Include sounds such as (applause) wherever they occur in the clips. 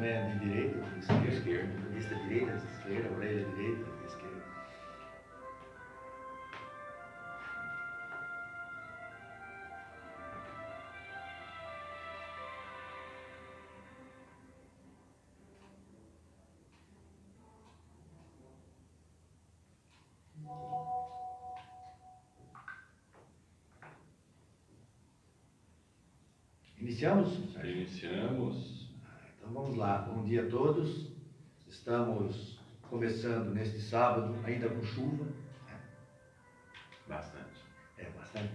não é de direita, de esquerda. esquerda. Vista direita, esquerda, orelha direita, esquerda. Iniciamos? Iniciamos. Vamos lá. Bom dia a todos. Estamos começando neste sábado, ainda com chuva. Bastante. É, bastante.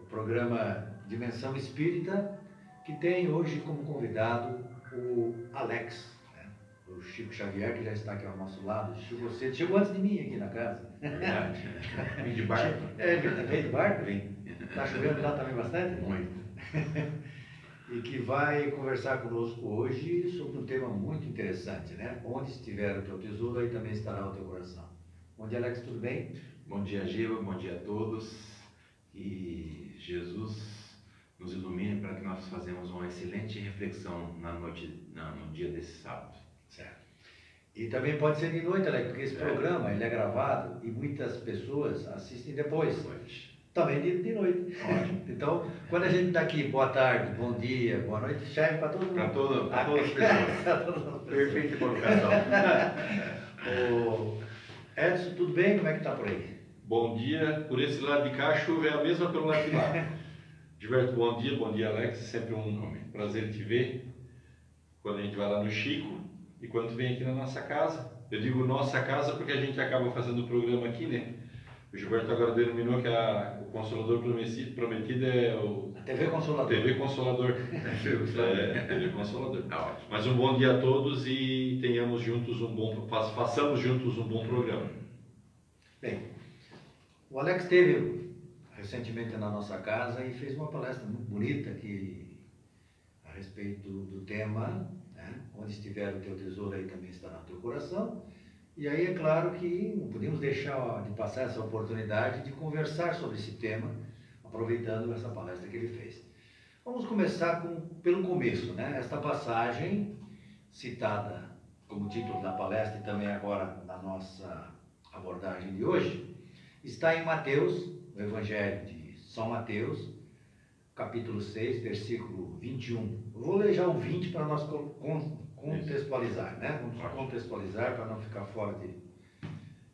O programa Dimensão Espírita, que tem hoje como convidado o Alex, né? o Chico Xavier, que já está aqui ao nosso lado. Chegou cedo, chegou antes de mim aqui na casa. Verdade. (laughs) Vim de barco. É, veio de barco? Vem. Está chovendo lá também bastante? Muito. (laughs) e que vai conversar conosco hoje sobre um tema muito interessante, né? Onde estiver o teu tesouro, aí também estará o teu coração. Bom dia, Alex, tudo bem? Bom dia, Giva, bom dia a todos. E Jesus nos ilumine para que nós façamos uma excelente reflexão na noite, no dia desse sábado. Certo. E também pode ser de noite, Alex, porque esse é. programa ele é gravado e muitas pessoas assistem depois. Noite também de, de noite. Ótimo. Então, quando a gente está aqui, boa tarde, bom dia, boa noite, serve para todo mundo. Para todo, todas as (laughs) pessoas. Perfeita colocação. (laughs) o Edson, tudo bem? Como é que está por aí? Bom dia. Por esse lado de cá, a chuva é a mesma pelo lado de lá. (laughs) Gilberto, bom dia. Bom dia, Alex. Sempre um prazer te ver. Quando a gente vai lá no Chico e quando vem aqui na nossa casa. Eu digo nossa casa porque a gente acaba fazendo o programa aqui, né? O Gilberto agora denominou que a, o Consolador prometido, prometido é o. A TV Consolador. TV Consolador. (laughs) é, TV Consolador. Tá Mas um bom dia a todos e tenhamos juntos um bom. façamos juntos um bom programa. Bem, o Alex esteve recentemente na nossa casa e fez uma palestra muito bonita aqui a respeito do, do tema, né? onde estiver o teu tesouro aí também estará o teu coração. E aí é claro que não podemos deixar de passar essa oportunidade de conversar sobre esse tema, aproveitando essa palestra que ele fez. Vamos começar com, pelo começo, né? Esta passagem citada como título da palestra e também agora na nossa abordagem de hoje, está em Mateus, o Evangelho de São Mateus, capítulo 6, versículo 21. Eu vou ler já o 20 para nós contextualizar, né? Vamos contextualizar para não ficar fora de.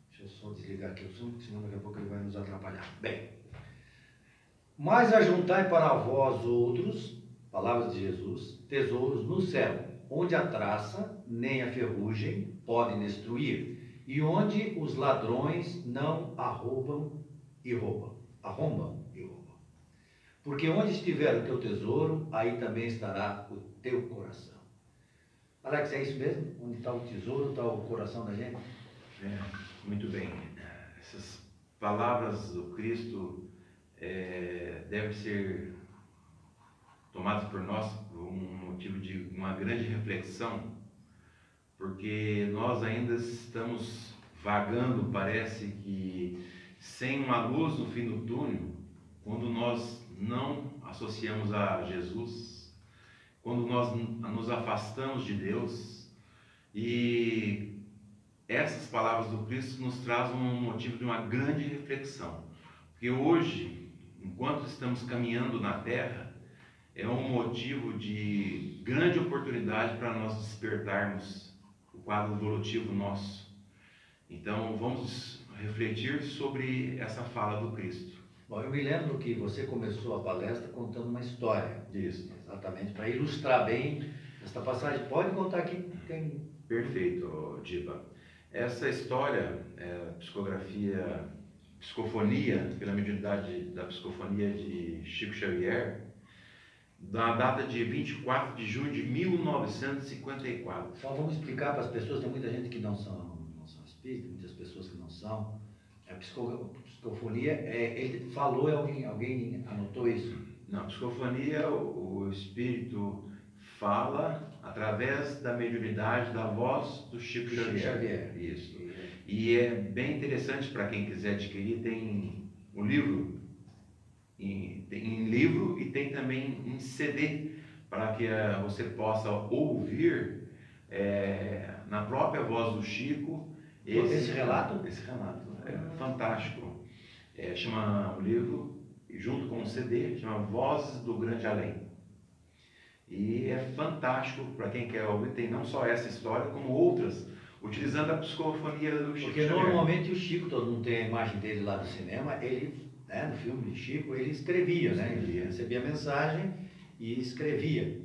Deixa eu só desligar aqui o som, senão daqui a pouco ele vai nos atrapalhar. Bem, mas ajuntai para vós outros, palavras de Jesus, tesouros no céu, onde a traça nem a ferrugem podem destruir, e onde os ladrões não arrombam e roubam. Arrombam e roubam. Porque onde estiver o teu tesouro, aí também estará o teu coração. Alex, é isso mesmo? Onde está o tesouro, está o coração da gente? É, muito bem. Essas palavras do Cristo é, devem ser tomadas por nós por um motivo de uma grande reflexão, porque nós ainda estamos vagando, parece que sem uma luz no fim do túnel, quando nós não associamos a Jesus quando nós nos afastamos de Deus e essas palavras do Cristo nos trazem um motivo de uma grande reflexão. Porque hoje, enquanto estamos caminhando na terra, é um motivo de grande oportunidade para nós despertarmos o quadro evolutivo nosso. Então, vamos refletir sobre essa fala do Cristo. Bom, eu me lembro que você começou a palestra contando uma história. Isso. Exatamente, para ilustrar bem esta passagem. Pode contar aqui, tem. Perfeito, Diva. Essa história, é, psicografia, psicofonia, pela mediunidade da psicofonia de Chico Xavier, da data de 24 de junho de 1954. Então vamos explicar para as pessoas, tem muita gente que não são, não são espíritas, muitas pessoas que não são. A psicofonia, é, ele falou, alguém, alguém anotou isso? Não, psicofonia, o, o espírito fala através da mediunidade da voz do Chico, Chico Xavier. Xavier. Isso. E é bem interessante para quem quiser adquirir, tem o um livro, em, tem em livro e tem também em CD, para que uh, você possa ouvir é, na própria voz do Chico. Esse, esse relato? Esse relato. É fantástico. É, chama o livro, junto com o CD, chama Vozes do Grande Além. E é fantástico para quem quer ouvir, tem não só essa história, como outras, utilizando a psicofonia do Chico Porque Xavier. normalmente o Chico, todo mundo tem a imagem dele lá no cinema, ele, né, no filme de Chico, ele escrevia, né? Ele recebia mensagem e escrevia.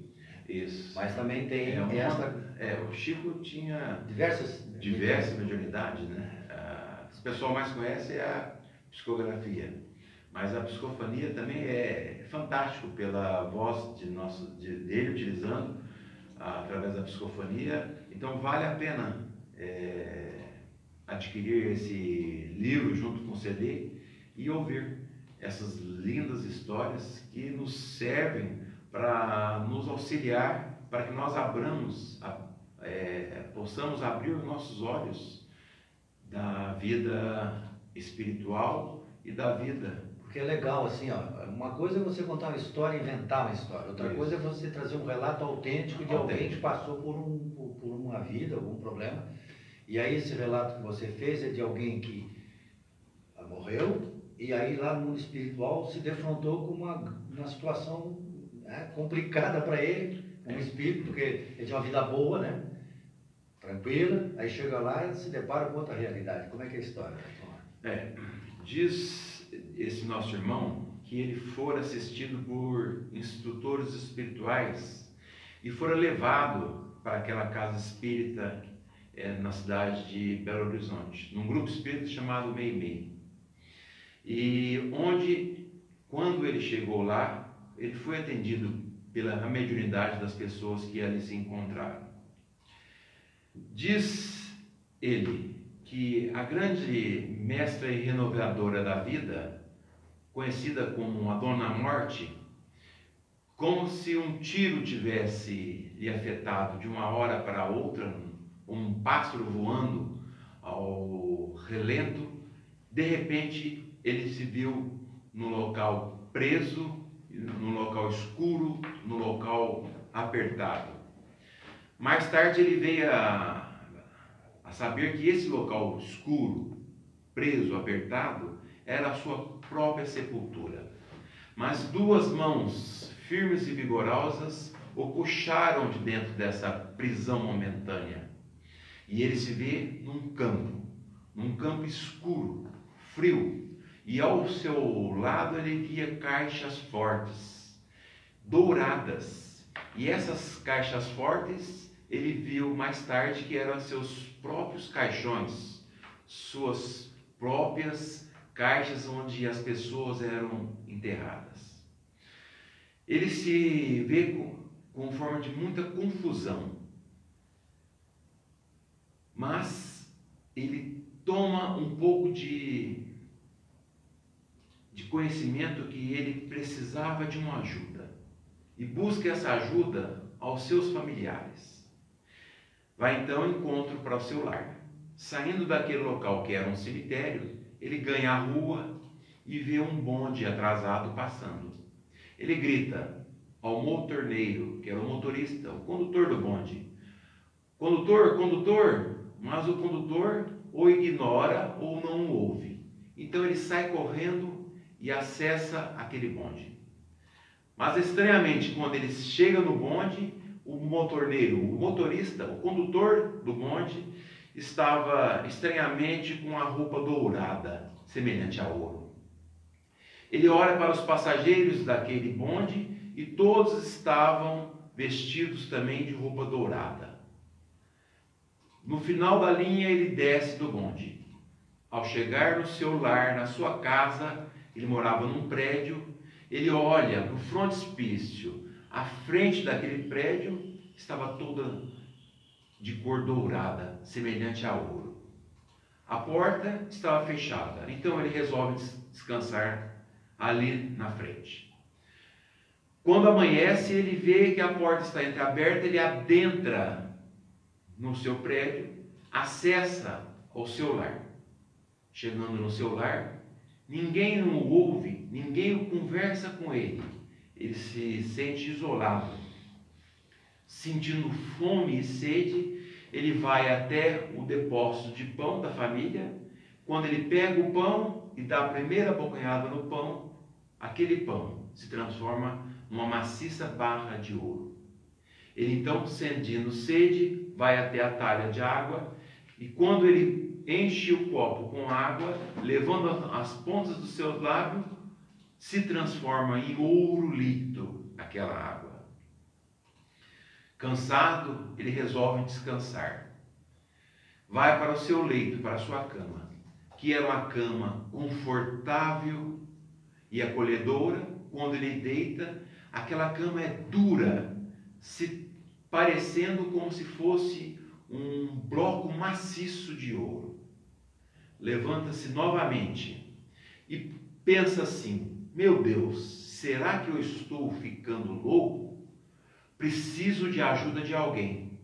Isso. Mas também tem é uma, essa. É, o Chico tinha diversas, diversas mediunidades, né? Ah, o pessoal mais conhece é a psicografia. Mas a psicofonia também é fantástico pela voz de nosso, de, dele utilizando ah, através da psicofonia. Então vale a pena é, adquirir esse livro junto com o CD e ouvir essas lindas histórias que nos servem para nos auxiliar, para que nós abramos, é, possamos abrir os nossos olhos da vida espiritual e da vida. Porque é legal, assim, ó, uma coisa é você contar uma história, inventar uma história, outra Isso. coisa é você trazer um relato autêntico de autêntico. alguém que passou por, um, por, por uma vida, algum problema, e aí esse relato que você fez é de alguém que morreu, e aí lá no espiritual se defrontou com uma, uma situação né, complicada para ele, um espírito, porque ele tinha uma vida boa, né? Tranquila, aí chega lá e se depara com outra realidade. Como é que é a história? É, diz esse nosso irmão que ele fora assistido por instrutores espirituais e fora levado para aquela casa espírita é, na cidade de Belo Horizonte, num grupo espírita chamado Meimei. E onde, quando ele chegou lá, ele foi atendido pela mediunidade das pessoas que ali se encontraram. Diz ele que a grande mestra e renovadora da vida, conhecida como a Dona Morte, como se um tiro tivesse lhe afetado de uma hora para outra, um pássaro voando ao relento, de repente ele se viu no local preso, no local escuro, no local apertado. Mais tarde ele veio a, a saber que esse local escuro, preso, apertado, era a sua própria sepultura. Mas duas mãos firmes e vigorosas o puxaram de dentro dessa prisão momentânea. E ele se vê num campo, num campo escuro, frio, e ao seu lado ele via caixas fortes, douradas. E essas caixas fortes ele viu mais tarde que eram seus próprios caixões, suas próprias caixas onde as pessoas eram enterradas. Ele se vê com, com forma de muita confusão, mas ele toma um pouco de de conhecimento que ele precisava de uma ajuda e busca essa ajuda aos seus familiares. Vai então encontro para o seu lar. Saindo daquele local que era um cemitério, ele ganha a rua e vê um bonde atrasado passando. Ele grita ao motorneiro, que era o motorista, o condutor do bonde: Condutor, condutor! Mas o condutor ou ignora ou não ouve. Então ele sai correndo e acessa aquele bonde. Mas estranhamente, quando ele chega no bonde, o motorneiro, o motorista, o condutor do bonde, estava estranhamente com a roupa dourada, semelhante a ouro. Ele olha para os passageiros daquele bonde e todos estavam vestidos também de roupa dourada. No final da linha, ele desce do bonde. Ao chegar no seu lar, na sua casa, ele morava num prédio, ele olha para o frontispício, a frente daquele prédio estava toda de cor dourada, semelhante a ouro. A porta estava fechada, então ele resolve descansar ali na frente. Quando amanhece, ele vê que a porta está entreaberta, ele adentra no seu prédio, acessa ao seu lar. Chegando no seu lar, Ninguém o ouve, ninguém o conversa com ele. Ele se sente isolado. Sentindo fome e sede, ele vai até o depósito de pão da família. Quando ele pega o pão e dá a primeira bocanhada no pão, aquele pão se transforma numa maciça barra de ouro. Ele então, sentindo sede, vai até a talha de água e quando ele enche o copo com água, levando as pontas dos seus lábios, se transforma em ouro líquido aquela água. Cansado, ele resolve descansar. Vai para o seu leito, para a sua cama, que era uma cama confortável e acolhedora. Quando ele deita, aquela cama é dura, se parecendo como se fosse um bloco maciço de ouro. Levanta-se novamente e pensa assim: meu Deus, será que eu estou ficando louco? Preciso de ajuda de alguém.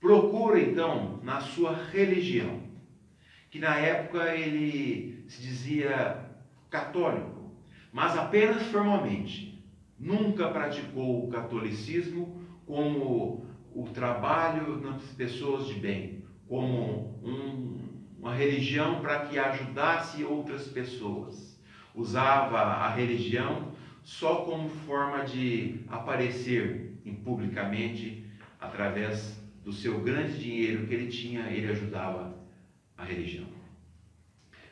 Procura então na sua religião, que na época ele se dizia católico, mas apenas formalmente. Nunca praticou o catolicismo como o trabalho nas pessoas de bem, como um, uma religião para que ajudasse outras pessoas. Usava a religião só como forma de aparecer publicamente através do seu grande dinheiro que ele tinha, ele ajudava a religião.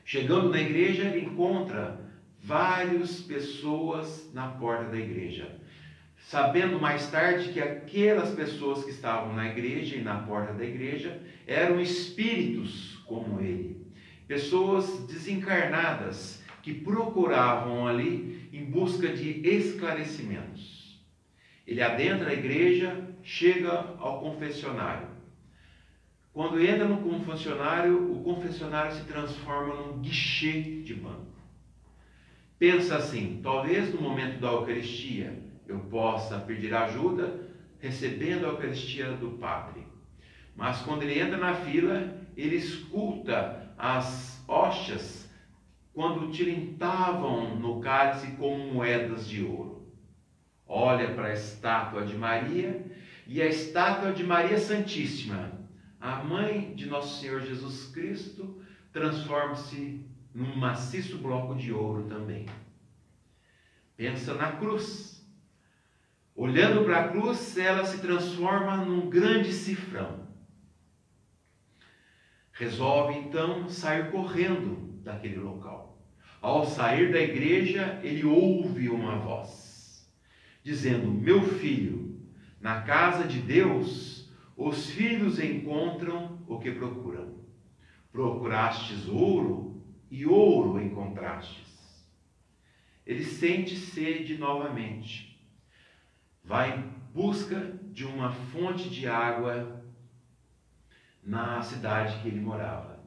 Chegando na igreja, ele encontra várias pessoas na porta da igreja sabendo mais tarde que aquelas pessoas que estavam na igreja e na porta da igreja eram espíritos como ele, pessoas desencarnadas que procuravam ali em busca de esclarecimentos. Ele adentra a igreja, chega ao confessionário. Quando entra no confessionário, o confessionário se transforma num guichê de banco. Pensa assim: talvez no momento da Eucaristia, eu possa pedir ajuda recebendo a Eucaristia do Padre. Mas quando ele entra na fila, ele escuta as hóstias quando tilintavam no cálice como moedas de ouro. Olha para a estátua de Maria e a estátua de Maria Santíssima, a mãe de nosso Senhor Jesus Cristo, transforma-se num maciço bloco de ouro também. Pensa na cruz Olhando para a cruz, ela se transforma num grande cifrão. Resolve então sair correndo daquele local. Ao sair da igreja, ele ouve uma voz, dizendo: Meu filho, na casa de Deus, os filhos encontram o que procuram. Procurastes ouro e ouro encontrastes. Ele sente sede novamente vai em busca de uma fonte de água na cidade que ele morava.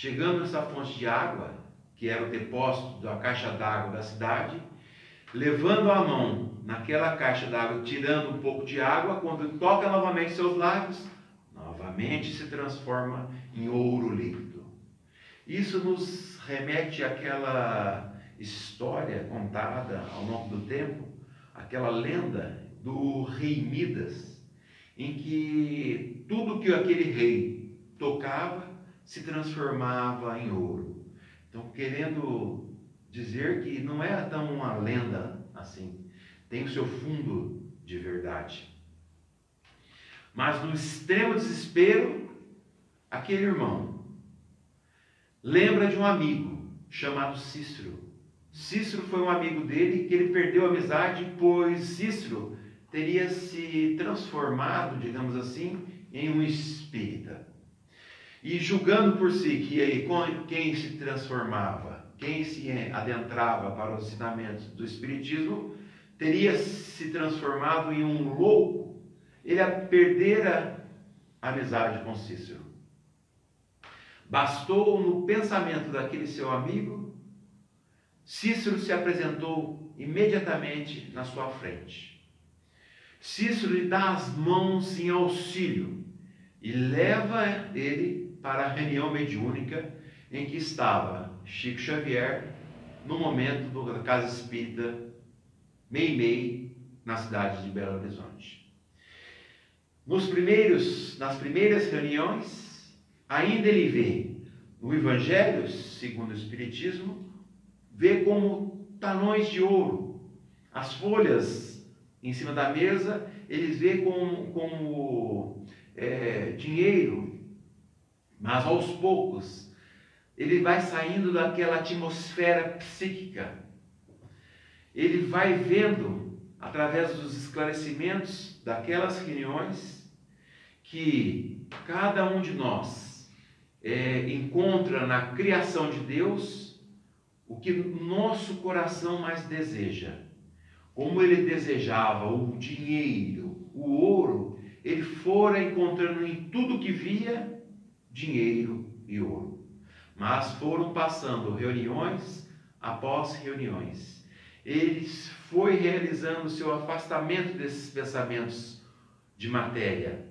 Chegando nessa fonte de água, que era o depósito da caixa d'água da cidade, levando a mão naquela caixa d'água, tirando um pouco de água, quando toca novamente seus lábios, novamente se transforma em ouro líquido. Isso nos remete àquela história contada ao longo do tempo, aquela lenda do rei Midas, em que tudo que aquele rei tocava se transformava em ouro. Então, querendo dizer que não era tão uma lenda assim, tem o seu fundo de verdade. Mas no extremo desespero, aquele irmão lembra de um amigo chamado Cícero. Cícero foi um amigo dele que ele perdeu a amizade, pois Cícero teria se transformado, digamos assim, em um espírita. E julgando por si que quem se transformava, quem se adentrava para os ensinamentos do espiritismo, teria se transformado em um louco, ele perdera a amizade com Cícero. Bastou no pensamento daquele seu amigo, Cícero se apresentou imediatamente na sua frente. Cícero lhe dá as mãos em auxílio e leva ele para a reunião mediúnica em que estava Chico Xavier no momento da casa espírita Meimei, na cidade de Belo Horizonte. nos primeiros, nas primeiras reuniões, ainda ele vê no Evangelho, segundo o Espiritismo, vê como talões de ouro. As folhas em cima da mesa, eles vê como, como é, dinheiro, mas aos poucos ele vai saindo daquela atmosfera psíquica. Ele vai vendo, através dos esclarecimentos daquelas reuniões, que cada um de nós é, encontra na criação de Deus o que nosso coração mais deseja. Como ele desejava o dinheiro, o ouro, ele fora encontrando em tudo que via dinheiro e ouro. Mas foram passando reuniões após reuniões. Ele foi realizando seu afastamento desses pensamentos de matéria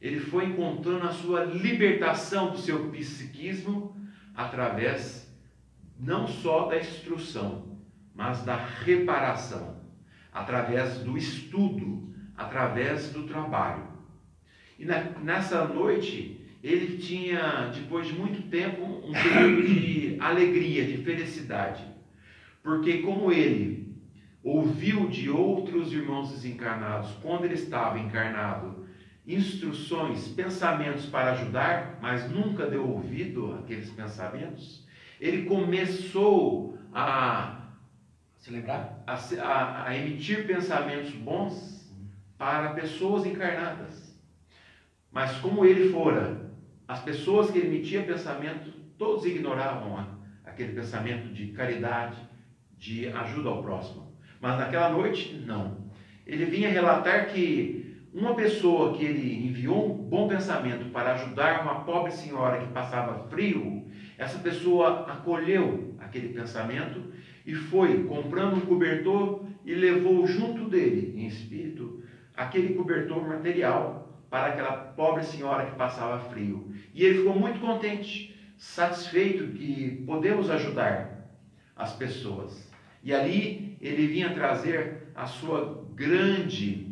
ele foi encontrando a sua libertação do seu psiquismo através não só da instrução, mas da reparação, através do estudo, através do trabalho. E na, nessa noite, ele tinha, depois de muito tempo, um período de alegria, de felicidade, porque como ele ouviu de outros irmãos desencarnados, quando ele estava encarnado, instruções, pensamentos para ajudar, mas nunca deu ouvido àqueles pensamentos, ele começou a se lembrar, a, a, a emitir pensamentos bons para pessoas encarnadas. Mas como ele fora, as pessoas que ele emitia pensamento, todos ignoravam aquele pensamento de caridade, de ajuda ao próximo. Mas naquela noite, não. Ele vinha relatar que uma pessoa que ele enviou um bom pensamento para ajudar uma pobre senhora que passava frio, essa pessoa acolheu aquele pensamento e foi comprando um cobertor e levou junto dele, em espírito, aquele cobertor material para aquela pobre senhora que passava frio. E ele ficou muito contente, satisfeito que podemos ajudar as pessoas. E ali ele vinha trazer a sua grande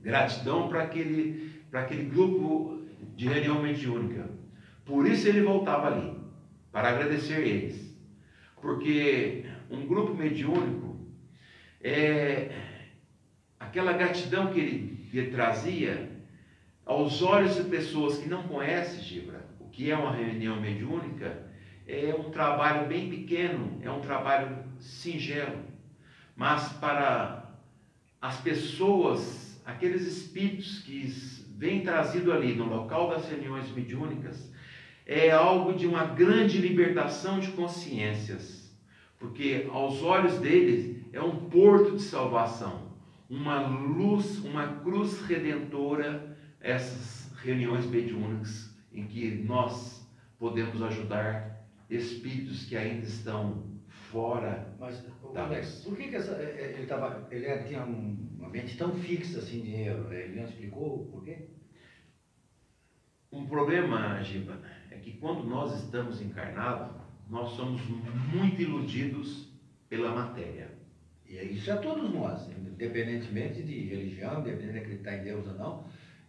Gratidão para aquele, para aquele grupo de reunião mediúnica. Por isso ele voltava ali, para agradecer eles. Porque um grupo mediúnico é aquela gratidão que ele, ele trazia aos olhos de pessoas que não conhecem, Gibra, o que é uma reunião mediúnica, é um trabalho bem pequeno, é um trabalho singelo. Mas para as pessoas aqueles espíritos que vêm trazido ali no local das reuniões mediúnicas, é algo de uma grande libertação de consciências, porque aos olhos deles é um porto de salvação, uma luz, uma cruz redentora, essas reuniões mediúnicas em que nós podemos ajudar espíritos que ainda estão fora. Mas, Alex, por que, que essa, é, é, ele, tava, ele tinha uma mente tão fixa assim, dinheiro? Ele não explicou por quê? Um problema, Giba, é que quando nós estamos encarnados, nós somos muito iludidos pela matéria. E isso é todos nós, independentemente de religião, independente de acreditar em Deus ou não,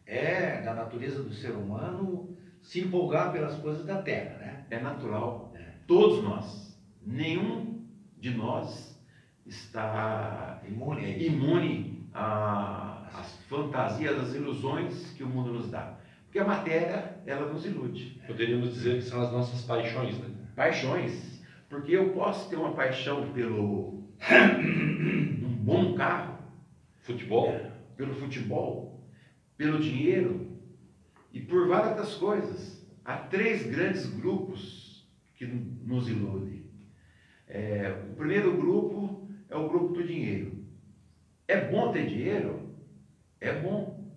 é da natureza do ser humano se empolgar pelas coisas da terra, né? É natural. É. Todos nós nenhum de nós está imune, imune às fantasias, às ilusões que o mundo nos dá. Porque a matéria, ela nos ilude. Poderíamos dizer que são as nossas paixões, né? Paixões. Porque eu posso ter uma paixão pelo (coughs) um bom carro, futebol, é, pelo futebol, pelo dinheiro e por várias outras coisas. Há três grandes grupos que nos iludem. É, o primeiro grupo é o grupo do dinheiro. É bom ter dinheiro? É bom.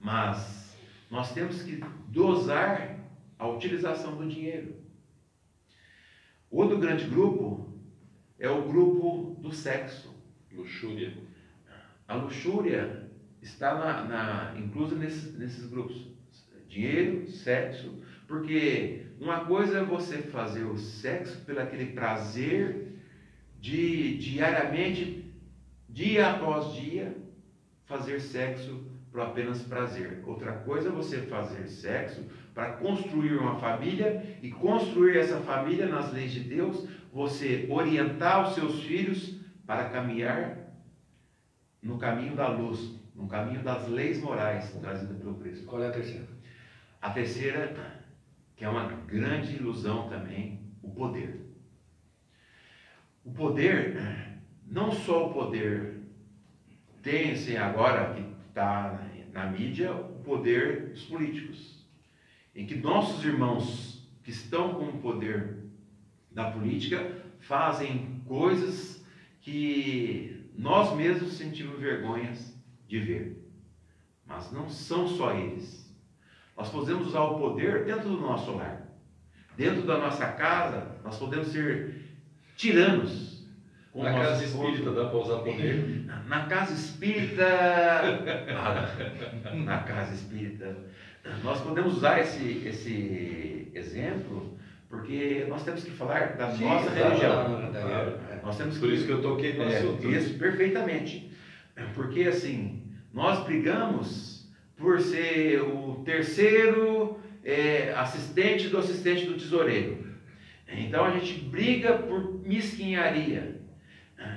Mas nós temos que dosar a utilização do dinheiro. Outro grande grupo é o grupo do sexo. Luxúria. A luxúria está na, na, nesses, nesses grupos. Dinheiro, sexo, porque uma coisa é você fazer o sexo pelo aquele prazer de diariamente, dia após dia, fazer sexo por apenas prazer. Outra coisa é você fazer sexo para construir uma família e construir essa família nas leis de Deus, você orientar os seus filhos para caminhar no caminho da luz, no caminho das leis morais trazidas pelo Cristo. Qual é a terceira? A terceira, que é uma grande ilusão também, o poder. O poder, não só o poder, tem assim, agora que está na mídia, o poder dos políticos. Em que nossos irmãos que estão com o poder da política fazem coisas que nós mesmos sentimos vergonhas de ver. Mas não são só eles. Nós podemos usar o poder dentro do nosso lar. Dentro da nossa casa, nós podemos ser tiranos. Na casa espírita dá para usar poder? (laughs) Na, na casa espírita. (laughs) na casa espírita. Nós podemos usar esse, esse exemplo porque nós temos que falar da Sim, nossa religião. claro. Nós temos Por isso que eu toquei no é, assunto. Isso, perfeitamente. Porque assim, nós brigamos por ser o terceiro é, assistente do assistente do tesoureiro. Então a gente briga por mesquinharia.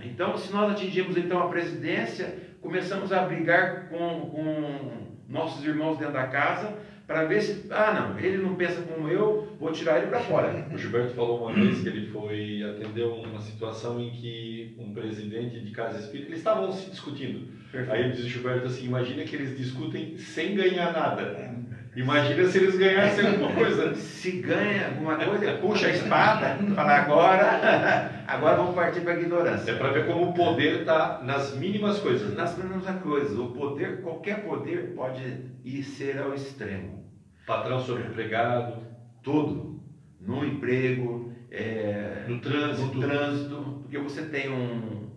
Então, se nós atingimos então a presidência, começamos a brigar com, com nossos irmãos dentro da casa para ver se, ah não, ele não pensa como eu, vou tirar ele para fora. O Gilberto falou uma vez que ele foi atender uma situação em que um presidente de casa espírita, eles estavam se discutindo. Aí ele diz o Gilberto assim, imagina que eles discutem sem ganhar nada. Imagina se eles ganhassem alguma coisa. Se ganha alguma coisa, puxa a espada, (laughs) fala agora, agora vamos partir para a ignorância. É para ver como o poder está nas mínimas coisas. Nas mesmas coisas, o poder, qualquer poder pode ir ser ao extremo. Patrão sobre empregado, Tudo. No emprego, é, no trânsito. no trânsito, porque você tem um.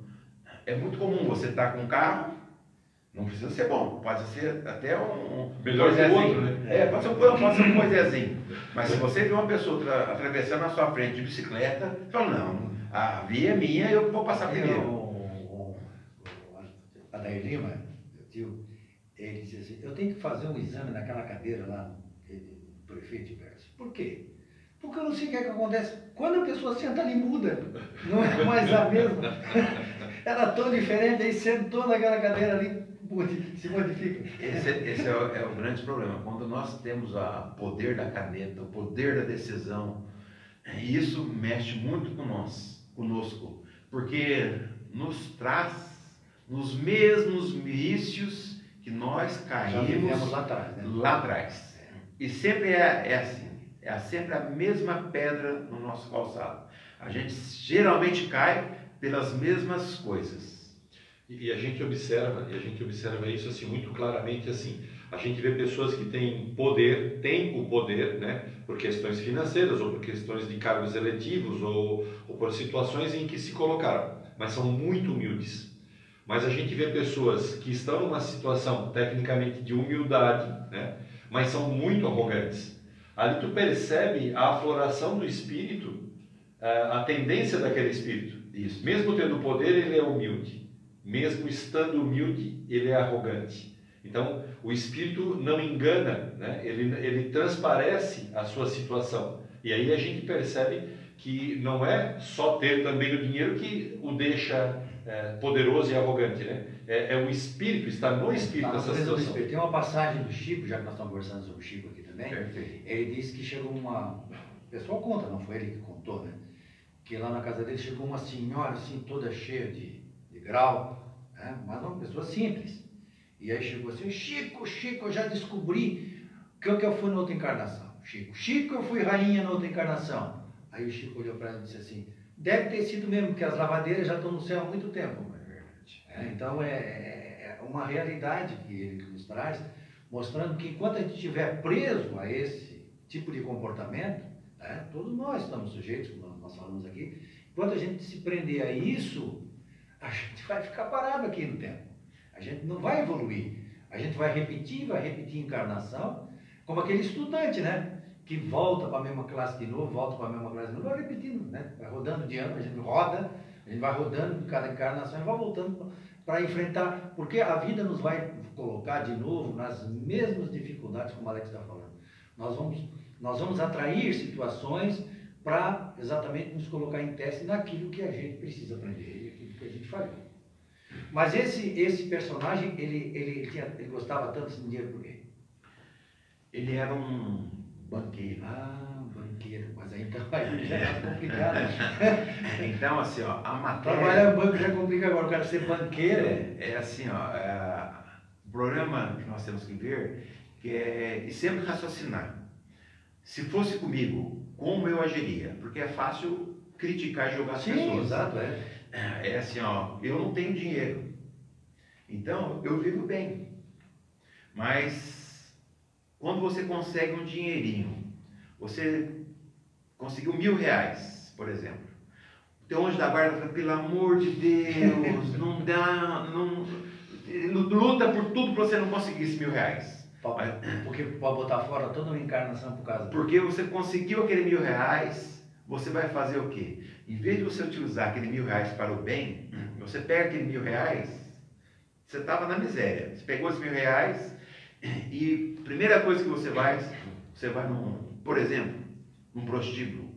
É muito comum você estar com um carro, não precisa ser bom, pode ser até um. Melhor que o outro, né? É, pode ser, um- pode ser um Moisésinho. Mas se você vê uma pessoa tra- atravessando a sua frente de bicicleta, você fala, não, a via é minha eu vou passar primeiro. o, o, o Adair Lima, meu tio, ele disse assim, eu tenho que fazer um exame naquela cadeira lá, do prefeito de Berço. Por quê? Porque eu não sei o que, é que acontece. Quando a pessoa senta ali, muda. Não é mais a mesma. (laughs) Ela tão diferente, aí sentou naquela cadeira ali, se modifica. Esse, esse é, o, é grande problema. Quando nós temos o poder da caneta, o poder da decisão, isso mexe muito com nós, conosco, porque nos traz nos mesmos vícios que nós caímos lá atrás, né? lá atrás. E sempre é, é assim, é sempre a mesma pedra no nosso calçado. A gente geralmente cai pelas mesmas coisas. E a gente observa, e a gente observa isso assim muito claramente assim. A gente vê pessoas que têm poder, têm o poder, né, por questões financeiras ou por questões de cargos eletivos ou, ou por situações em que se colocaram, mas são muito humildes. Mas a gente vê pessoas que estão numa situação tecnicamente de humildade, né, mas são muito arrogantes. Ali tu percebe a afloração do espírito, eh, a tendência daquele espírito. Isso. Mesmo tendo poder, ele é humilde. Mesmo estando humilde, ele é arrogante. Então, o espírito não engana, né? ele, ele transparece a sua situação. E aí a gente percebe que não é só ter também o dinheiro que o deixa é, poderoso e arrogante, né? É, é o espírito, está no espírito Na essa situação. espírito. Tem uma passagem do Chico, já que nós estamos conversando sobre o Chico aqui também. Perfeito. Ele disse que chegou uma. O pessoal conta, não foi ele que contou, né? Que lá na casa dele chegou uma senhora assim, toda cheia de, de grau, né? mas uma pessoa simples. E aí chegou assim: Chico, Chico, eu já descobri que eu, que eu fui na outra encarnação. Chico, Chico, eu fui rainha na outra encarnação. Aí o Chico olhou para ela e disse assim: Deve ter sido mesmo, porque as lavadeiras já estão no céu há muito tempo. É, então é, é uma realidade que ele nos traz, mostrando que enquanto a gente estiver preso a esse tipo de comportamento, né, todos nós estamos sujeitos, como nós falamos aqui, enquanto a gente se prender a isso, a gente vai ficar parado aqui no tempo. A gente não vai evoluir. A gente vai repetir, vai repetir encarnação, como aquele estudante, né? Que volta para a mesma classe de novo, volta para a mesma classe de novo, vai repetindo, né? Vai rodando de ano, a gente roda, a gente vai rodando cada encarnação e vai voltando para enfrentar, porque a vida nos vai colocar de novo nas mesmas dificuldades como o Alex está falando. Nós vamos, nós vamos atrair situações para exatamente nos colocar em teste naquilo que a gente precisa aprender que falhou. Mas esse, esse personagem, ele, ele, tinha, ele gostava tanto de dinheiro por quê? Ele era um banqueiro. Ah, banqueiro. Mas aí então aí (laughs) já é complicado. (laughs) então, assim, ó, a matéria. Trabalhar em banco já complica agora, o cara ser banqueiro. É, é assim, ó, é, o problema que nós temos que ver que é e sempre raciocinar. Se fosse comigo, como eu agiria? Porque é fácil criticar e jogar as Sim, pessoas. exato, é. É assim, ó, eu não tenho dinheiro. Então, eu vivo bem. Mas quando você consegue um dinheirinho, você conseguiu mil reais, por exemplo. Então anjo da guarda fala, pelo amor de Deus, (laughs) não dá, não, luta por tudo para você não conseguir esses mil reais. Porque pode botar fora toda uma encarnação por causa Porque você conseguiu aquele mil reais, você vai fazer o quê? Em vez de você utilizar aquele mil reais para o bem, você pega aquele mil reais, você estava na miséria. Você pegou esses mil reais e primeira coisa que você vai, você vai num, por exemplo, num prostíbulo.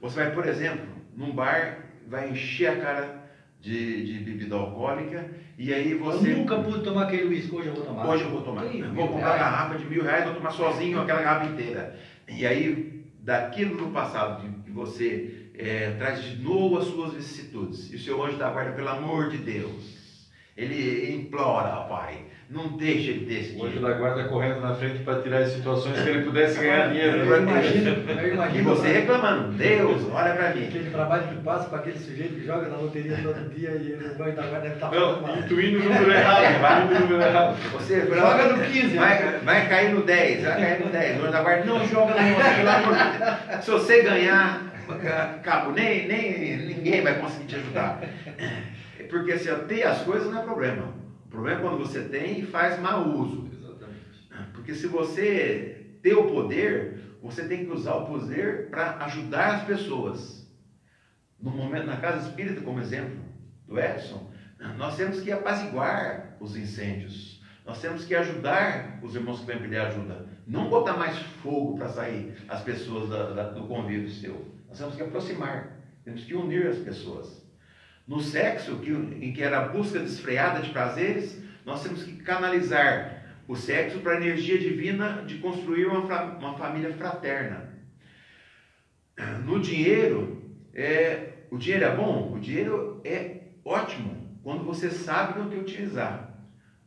Você vai, por exemplo, num bar, vai encher a cara de, de bebida alcoólica e aí você. Eu nunca pude tomar aquele uísque, hoje eu vou tomar. Hoje eu vou tomar. Sim, vou comprar uma garrafa de mil reais, vou tomar sozinho aquela garrafa inteira. E aí, daquilo no passado que você é, traz de novo as suas vicissitudes. E o seu anjo da guarda, pelo amor de Deus, ele implora, Pai, não deixe ele esse O anjo da guarda correndo na frente para tirar as situações que ele pudesse ganhar dinheiro. Eu imagino, eu (laughs) imagino E você reclamando, Deus, olha para mim. Aquele trabalho que passa para aquele sujeito que joga na loteria todo dia e ele vai da guarda deve estar Não, intuindo o número errado, (laughs) intuindo o número errado. Você Joga no 15, vai, vai cair no 10, vai cair no 10. O anjo da guarda não joga no 11, pelo amor de Deus. Se você ganhar, cabo, nem, nem ninguém vai conseguir te ajudar. Porque assim, ter as coisas não é problema. O problema é quando você tem e faz mau uso. Exatamente. Porque se você ter o poder, você tem que usar o poder para ajudar as pessoas. No momento, na casa espírita, como exemplo do Edson, nós temos que apaziguar os incêndios. Nós temos que ajudar os irmãos que vêm pedir ajuda. Não botar mais fogo para sair as pessoas da, da, do convívio seu. Nós temos que aproximar. Temos que unir as pessoas. No sexo, que, em que era a busca desfreada de prazeres, nós temos que canalizar o sexo para a energia divina de construir uma, uma família fraterna. No dinheiro, é, o dinheiro é bom? O dinheiro é ótimo quando você sabe não que utilizar.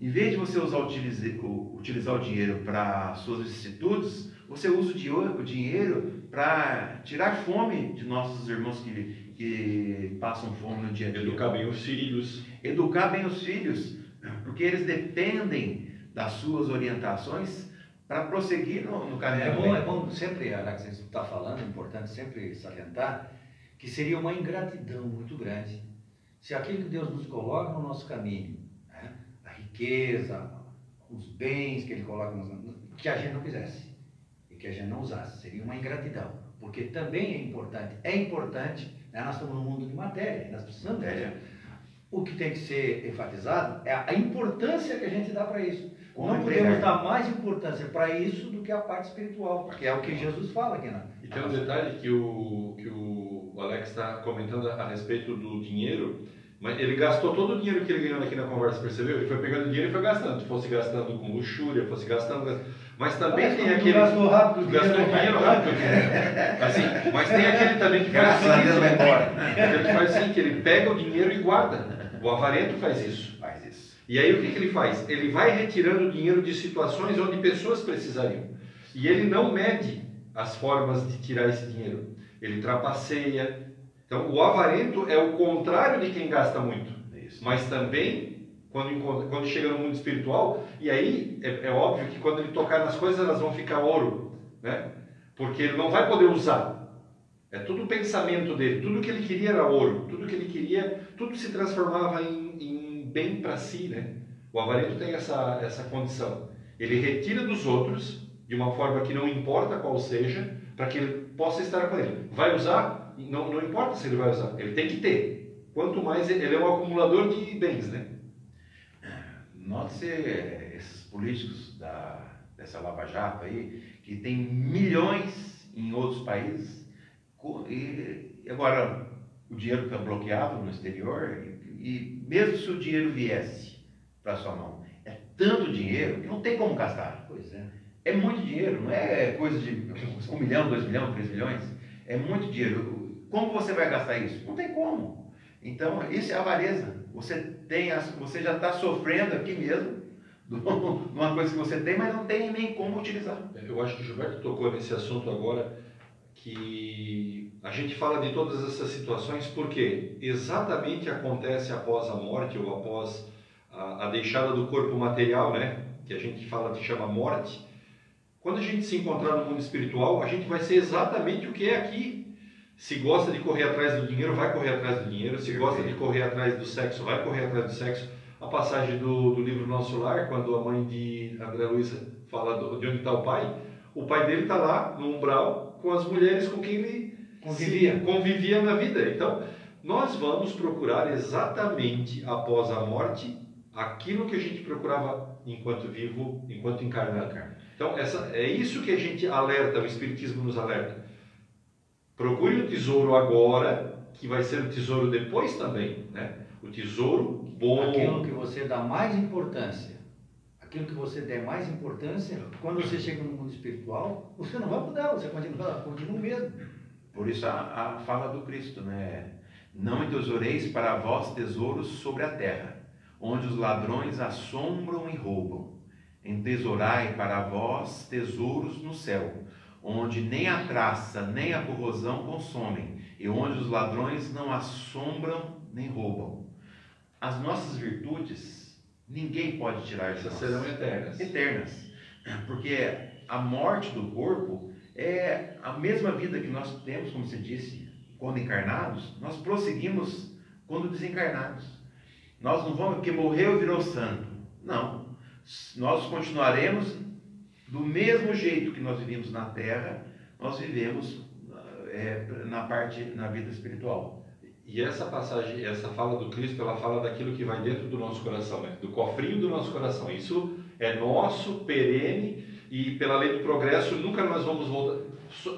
Em vez de você usar, utilizar o dinheiro para suas vicissitudes, você usa o dinheiro para tirar fome de nossos irmãos que, que passam fome no dia a dia. Educar bem os filhos. Educar bem os filhos, porque eles dependem das suas orientações para prosseguir no, no caminho. É bom, é bom sempre, Alex, você está falando, é importante sempre salientar que seria uma ingratidão muito grande se aquilo que Deus nos coloca no nosso caminho, né, a riqueza, os bens que Ele coloca, nos, que a gente não quisesse que a gente não usasse, seria uma ingratidão, porque também é importante, é importante, né, nós estamos num mundo de matéria, nós precisamos Matéria. O que tem que ser enfatizado é a importância que a gente dá para isso. Como não podemos dar mais importância para isso do que a parte espiritual, porque é o que Jesus fala aqui na. E tem um detalhe que o, que o Alex está comentando a respeito do dinheiro, mas ele gastou todo o dinheiro que ele ganhou aqui na conversa, percebeu? Ele foi pegando dinheiro e foi gastando. Fosse gastando com luxúria, fosse gastando. Mas também Mas tem aquele. gastou rápido, gastou dinheiro vai dinheiro rápido. (laughs) Assim, mas tem aquele também que faz Graças a Deus vai assim. embora. Aquele que faz assim, que ele pega o dinheiro e guarda. O avarento faz isso. Faz isso. E aí o que, que ele faz? Ele vai retirando dinheiro de situações onde pessoas precisariam. E ele não mede as formas de tirar esse dinheiro. Ele trapaceia. Então o avarento é o contrário de quem gasta muito. Isso. Mas também, quando, quando chega no mundo espiritual, e aí é, é óbvio que quando ele tocar nas coisas elas vão ficar ouro, né? Porque ele não vai poder usar. É tudo o pensamento dele, tudo que ele queria era ouro, tudo que ele queria, tudo se transformava em, em bem para si, né? O avarento tem essa, essa condição. Ele retira dos outros, de uma forma que não importa qual seja, para que ele possa estar com ele. Vai usar? Não, não importa se ele vai usar, ele tem que ter. Quanto mais ele é um acumulador de bens, né? Note-se eh, esses políticos da, dessa Lava Jato aí, que tem milhões em outros países, e agora o dinheiro está bloqueado no exterior, e, e mesmo se o dinheiro viesse para sua mão, é tanto dinheiro que não tem como gastar. Pois é. É muito dinheiro, não é coisa de (laughs) um milhão, dois milhões, três milhões. É muito dinheiro. Como você vai gastar isso? Não tem como. Então, isso é avareza. Você, tem, você já está sofrendo aqui mesmo (laughs) de uma coisa que você tem, mas não tem nem como utilizar. Eu acho que o Gilberto tocou nesse assunto agora, que a gente fala de todas essas situações porque exatamente acontece após a morte ou após a, a deixada do corpo material, né? Que a gente fala que chama morte. Quando a gente se encontrar no mundo espiritual, a gente vai ser exatamente o que é aqui. Se gosta de correr atrás do dinheiro, vai correr atrás do dinheiro. Se gosta de correr atrás do sexo, vai correr atrás do sexo. A passagem do, do livro Nosso Lar, quando a mãe de André Luiza fala do, de onde está o pai, o pai dele está lá no umbral com as mulheres com quem ele convivia. convivia na vida. Então, nós vamos procurar exatamente após a morte aquilo que a gente procurava enquanto vivo, enquanto encarnado. Então, essa, é isso que a gente alerta, o Espiritismo nos alerta. Procure o tesouro agora, que vai ser o tesouro depois também, né? O tesouro bom. Aquilo que você dá mais importância, aquilo que você der mais importância, quando você chega no mundo espiritual, você não vai mudar, você continua, continua o mesmo. Por isso a, a fala do Cristo, né? Não entesoureis para vós tesouros sobre a terra, onde os ladrões assombram e roubam. Entesourai para vós tesouros no céu, onde nem a traça nem a corrosão consomem, e onde os ladrões não assombram nem roubam. As nossas virtudes, ninguém pode tirar Essas serão eternas. Eternas. Porque a morte do corpo é a mesma vida que nós temos, como você disse, quando encarnados, nós prosseguimos quando desencarnados. Nós não vamos, porque morreu e virou santo. Não. Nós continuaremos do mesmo jeito que nós vivemos na terra, nós vivemos é, na parte, na vida espiritual. E essa passagem, essa fala do Cristo, ela fala daquilo que vai dentro do nosso coração, né? do cofrinho do nosso coração. Isso é nosso, perene, e pela lei do progresso nunca nós vamos voltar.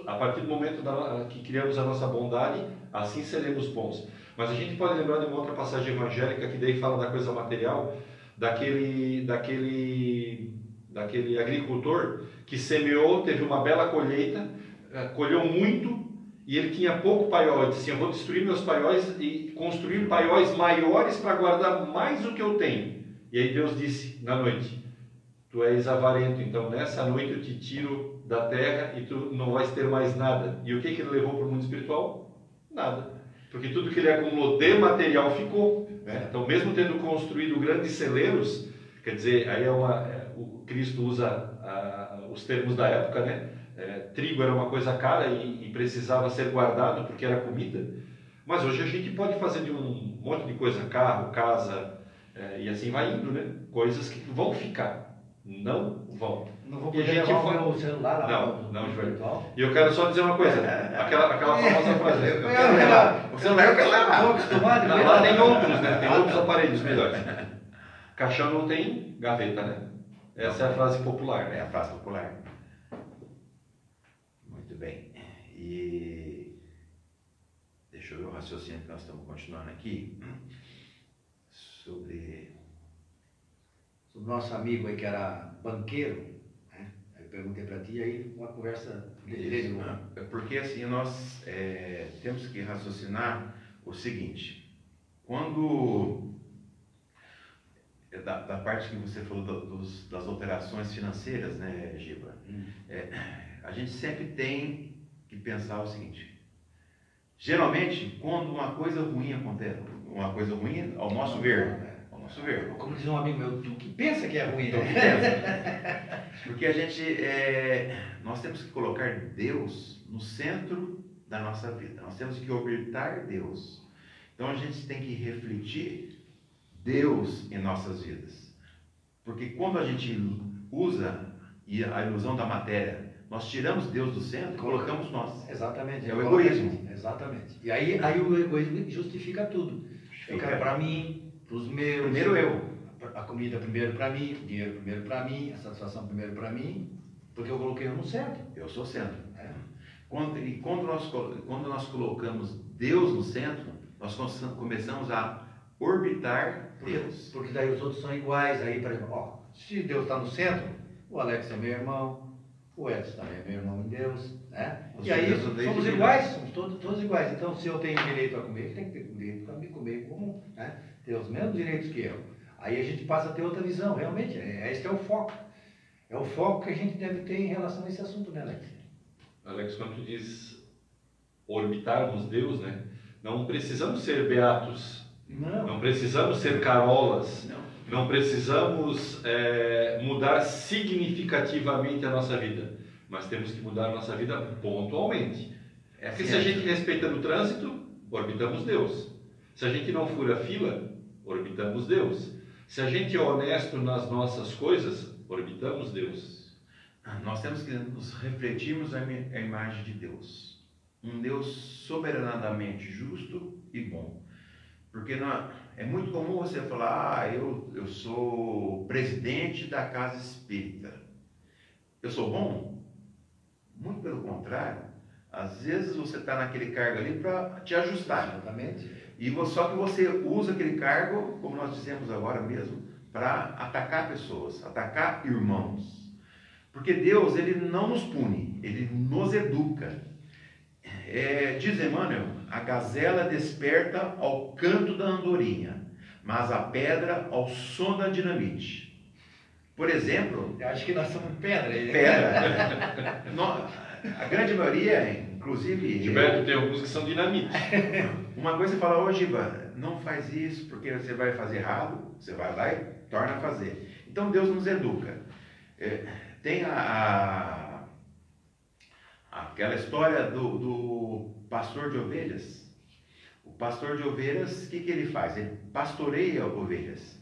A partir do momento da, que criamos a nossa bondade, assim seremos bons. Mas a gente pode lembrar de uma outra passagem evangélica que daí fala da coisa material, daquele, daquele daquele agricultor que semeou, teve uma bela colheita, eh, colheu muito e ele tinha pouco paiol. Ele disse assim: Eu vou destruir meus paióis e construir paióis maiores para guardar mais o que eu tenho. E aí Deus disse na noite: Tu és avarento, então nessa noite eu te tiro da terra e tu não vais ter mais nada. E o que, que ele levou para o mundo espiritual? Nada. Porque tudo que ele acumulou de material ficou. Né? Então, mesmo tendo construído grandes celeiros, quer dizer, aí é uma, o Cristo usa a, os termos da época, né? É, trigo era uma coisa cara e, e, precisava ser guardado porque era comida. Mas hoje a gente pode fazer de um monte de coisa, carro, casa, é, e assim vai indo, né? Coisas que vão ficar, não vão. Não vou poder levar foi... o celular lá Não, não, João. E eu quero só dizer uma coisa, aquela, aquela famosa frase. Eu quero levar. O celular eu quero levar. Estou acostumado. Lá tem outros, né? Tem outros aparelhos melhores. Caixão não tem gaveta, né? Essa é a frase popular, né? É a frase popular. Muito bem. E deixa eu ver o raciocínio que nós estamos continuando aqui. Sobre. Sobre o nosso amigo aí que era banqueiro. Né? Eu perguntei para ti aí uma conversa dele. Né? É porque assim nós é, temos que raciocinar o seguinte. Quando da, da, parte que você falou do, dos, das operações financeiras, né, Giba? Hum. É, a gente sempre tem que pensar o seguinte: geralmente, quando uma coisa ruim acontece, uma coisa ruim, ao nosso ver, né? ao nosso ver. Como diz um amigo meu, tu que pensa que é ruim, né? Porque a gente, é, nós temos que colocar Deus no centro da nossa vida. Nós temos que orbitar Deus. Então a gente tem que refletir Deus em nossas vidas. Porque quando a gente usa a ilusão da matéria, nós tiramos Deus do centro e colocamos nós. Exatamente. É o egoísmo. Exatamente. E aí, aí o egoísmo justifica tudo. Fica para mim, para os meus. Primeiro eu. a comida primeiro para mim, o dinheiro primeiro para mim, a satisfação primeiro para mim, porque eu coloquei no centro. Eu sou centro. né? Quando, e quando nós, quando nós colocamos Deus no centro, nós come- começamos a orbitar Deus. Porque daí os outros são iguais. Aí, por exemplo, ó, se Deus está no centro, o Alex é meu irmão, o Edson também é meu irmão em Deus, né? Os e aí somos iguais, somos todos, todos iguais. Então, se eu tenho direito a comer, ele tem que ter direito a me comer como, né? Ter os mesmos direitos que eu. Aí a gente passa a ter outra visão, realmente. É, esse que é o foco. É o foco que a gente deve ter em relação a esse assunto, né, Alex? Alex, quando tu diz orbitarmos Deus, né? Não precisamos ser beatos, Não. não precisamos ser carolas, Não. não precisamos é, mudar significativamente a nossa vida, mas temos que mudar a nossa vida pontualmente. É Porque se a gente respeita no trânsito, orbitamos Deus. Se a gente não fura fila, orbitamos Deus. Se a gente é honesto nas nossas coisas, orbitamos Deus. Nós temos que nos refletirmos a a imagem de Deus. Um Deus soberanamente justo e bom. Porque não- é muito comum você falar, ah, eu, eu sou presidente da casa espírita. Eu sou bom? Muito pelo contrário. Às vezes você está naquele cargo ali para te ajustar. Exatamente. E só que você usa aquele cargo, como nós dizemos agora mesmo, para atacar pessoas, atacar irmãos. Porque Deus, ele não nos pune, ele nos educa. É, diz Emmanuel, a gazela desperta ao canto da andorinha, mas a pedra ao som da dinamite. Por exemplo, Eu acho que nós somos pedra pedra. (laughs) a grande maioria, inclusive. Gilberto, tem alguns que são dinamite. (laughs) Uma coisa você fala, ô Giba, não faz isso porque você vai fazer errado, você vai lá e torna a fazer. Então Deus nos educa. É, tem a, a- aquela história do, do pastor de ovelhas. O pastor de ovelhas, o que, que ele faz? Ele pastoreia ovelhas.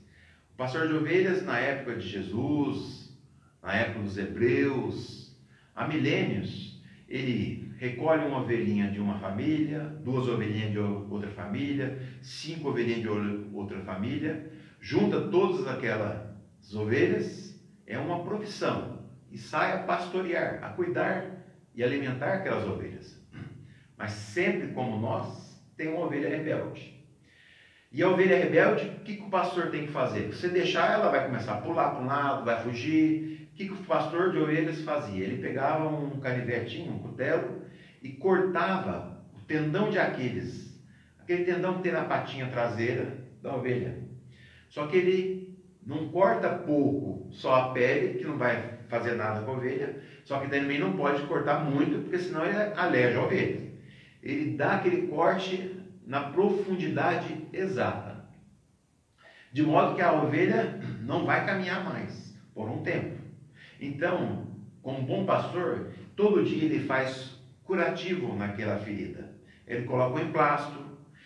O pastor de ovelhas, na época de Jesus, na época dos hebreus, há milênios, ele recolhe uma ovelhinha de uma família, duas ovelhinhas de outra família, cinco ovelhinhas de outra família, junta todas aquelas ovelhas, é uma profissão, e sai a pastorear, a cuidar e alimentar aquelas ovelhas. Mas sempre como nós, tem uma ovelha rebelde. E a ovelha rebelde, o que, que o pastor tem que fazer? Se você deixar, ela vai começar a pular para um lado, vai fugir. O que, que o pastor de ovelhas fazia? Ele pegava um canivetinho, um cutelo, e cortava o tendão de Aquiles. Aquele tendão que tem na patinha traseira da ovelha. Só que ele não corta pouco, só a pele, que não vai fazer nada com a ovelha. Só que também não pode cortar muito, porque senão ele aleja a ovelha. Ele dá aquele corte na profundidade exata. De modo que a ovelha não vai caminhar mais por um tempo. Então, como bom pastor, todo dia ele faz curativo naquela ferida. Ele coloca um emplasto